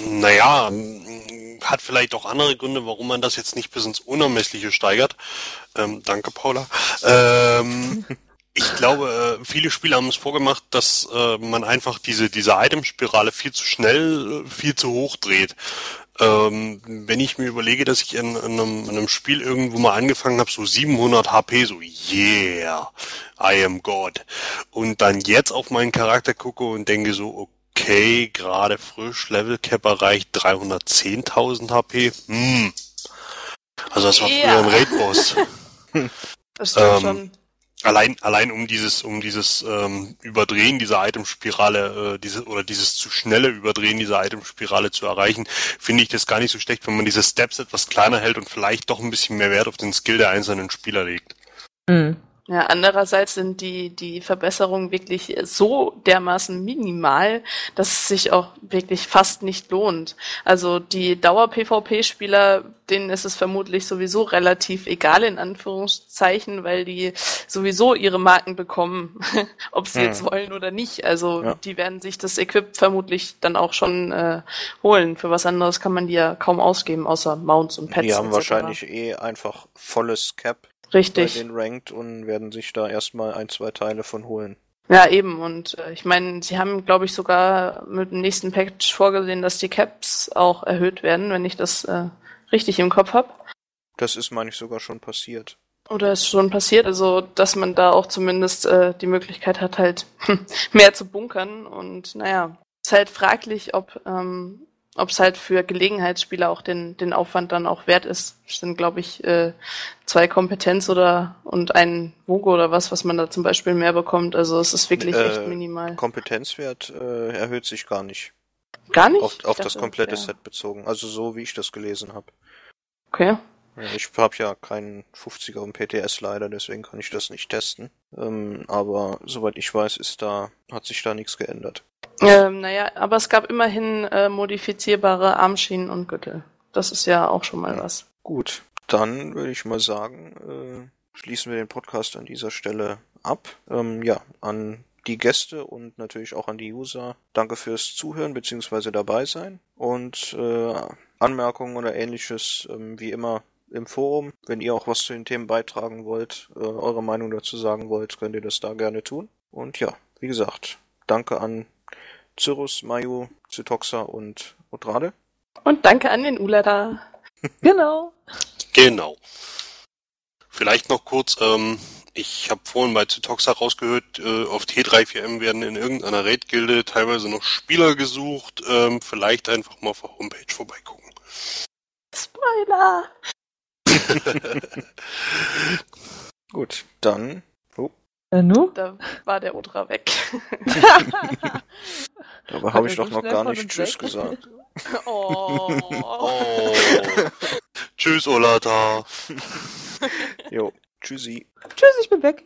Naja, hat vielleicht auch andere Gründe, warum man das jetzt nicht bis ins Unermessliche steigert. Ähm, danke, Paula. Ähm, ich glaube, äh, viele Spieler haben es vorgemacht, dass äh, man einfach diese, diese Itemspirale viel zu schnell, äh, viel zu hoch dreht. Ähm, wenn ich mir überlege, dass ich in, in, einem, in einem Spiel irgendwo mal angefangen habe, so 700 HP, so yeah, I am God. Und dann jetzt auf meinen Charakter gucke und denke so, okay, gerade frisch, Level Cap erreicht, 310.000 HP. Hm. Also das war Ja. früher ein Raid-Boss. Das stimmt Ähm, schon. Allein, allein um dieses, um dieses ähm, Überdrehen dieser Itemspirale, äh, diese oder dieses zu schnelle Überdrehen dieser Itemspirale zu erreichen, finde ich das gar nicht so schlecht, wenn man diese Steps etwas kleiner hält und vielleicht doch ein bisschen mehr Wert auf den Skill der einzelnen Spieler legt. Hm. Ja, andererseits sind die, die Verbesserungen wirklich so dermaßen minimal, dass es sich auch wirklich fast nicht lohnt. Also die Dauer-PvP-Spieler, denen ist es vermutlich sowieso relativ egal, in Anführungszeichen, weil die sowieso ihre Marken bekommen, ob sie Hm. jetzt wollen oder nicht. Also Ja. die werden sich das Equip vermutlich dann auch schon äh, holen. Für was anderes kann man die ja kaum ausgeben, außer Mounts und Pets. Die haben wahrscheinlich eh einfach volles Cap bei Richtig. den Ranked und werden sich da erstmal ein, zwei Teile von holen. Ja, eben. Und äh, ich meine, sie haben, glaube ich, sogar mit dem nächsten Patch vorgesehen, dass die Caps auch erhöht werden, wenn ich das äh, richtig im Kopf habe. Das ist, meine ich, sogar schon passiert. Oder ist schon passiert, also dass man da auch zumindest äh, die Möglichkeit hat, halt mehr zu bunkern. Und naja, ist halt fraglich, ob ähm, ob es halt für Gelegenheitsspieler auch den, den Aufwand dann auch wert ist. Es sind, glaube ich, äh, zwei Kompetenz oder und ein Vogo oder was, was man da zum Beispiel mehr bekommt. Also es ist wirklich Äh, echt minimal. Kompetenzwert äh, erhöht sich gar nicht. Gar nicht? Auf, auf das komplette ja. Set bezogen. Also so, wie ich das gelesen habe. Okay. Ich habe ja keinen 50er im PTS leider, deswegen kann ich das nicht testen. Ähm, aber soweit ich weiß, ist da, hat sich da nichts geändert. Ähm, naja, aber es gab immerhin äh, modifizierbare Armschienen und Gürtel. Das ist ja auch schon mal was. Gut, dann würde ich mal sagen, äh, schließen wir den Podcast an dieser Stelle ab. Ähm, ja, an die Gäste und natürlich auch an die User. Danke fürs Zuhören bzw. dabei sein. Und äh, Anmerkungen oder ähnliches, ähm, wie immer im Forum. Wenn ihr auch was zu den Themen beitragen wollt, äh, eure Meinung dazu sagen wollt, könnt ihr das da gerne tun. Und ja, wie gesagt, danke an Cyrus, Mayu, Zytoxa und Odrade. Und danke an den Ulada. Genau. Genau. Vielleicht noch kurz, ähm, ich habe vorhin bei Zytoxa rausgehört, äh, auf T34M werden in irgendeiner Raid-Gilde teilweise noch Spieler gesucht. Ähm, vielleicht einfach mal auf der Homepage vorbeigucken. Spoiler! Gut, dann. Oh, Äh, nu? Da war der Odra weg. dabei habe ich doch noch gar nicht Tschüss weg? gesagt. oh. Oh. Tschüss, Olata. Jo, tschüssi. Tschüss, ich bin weg.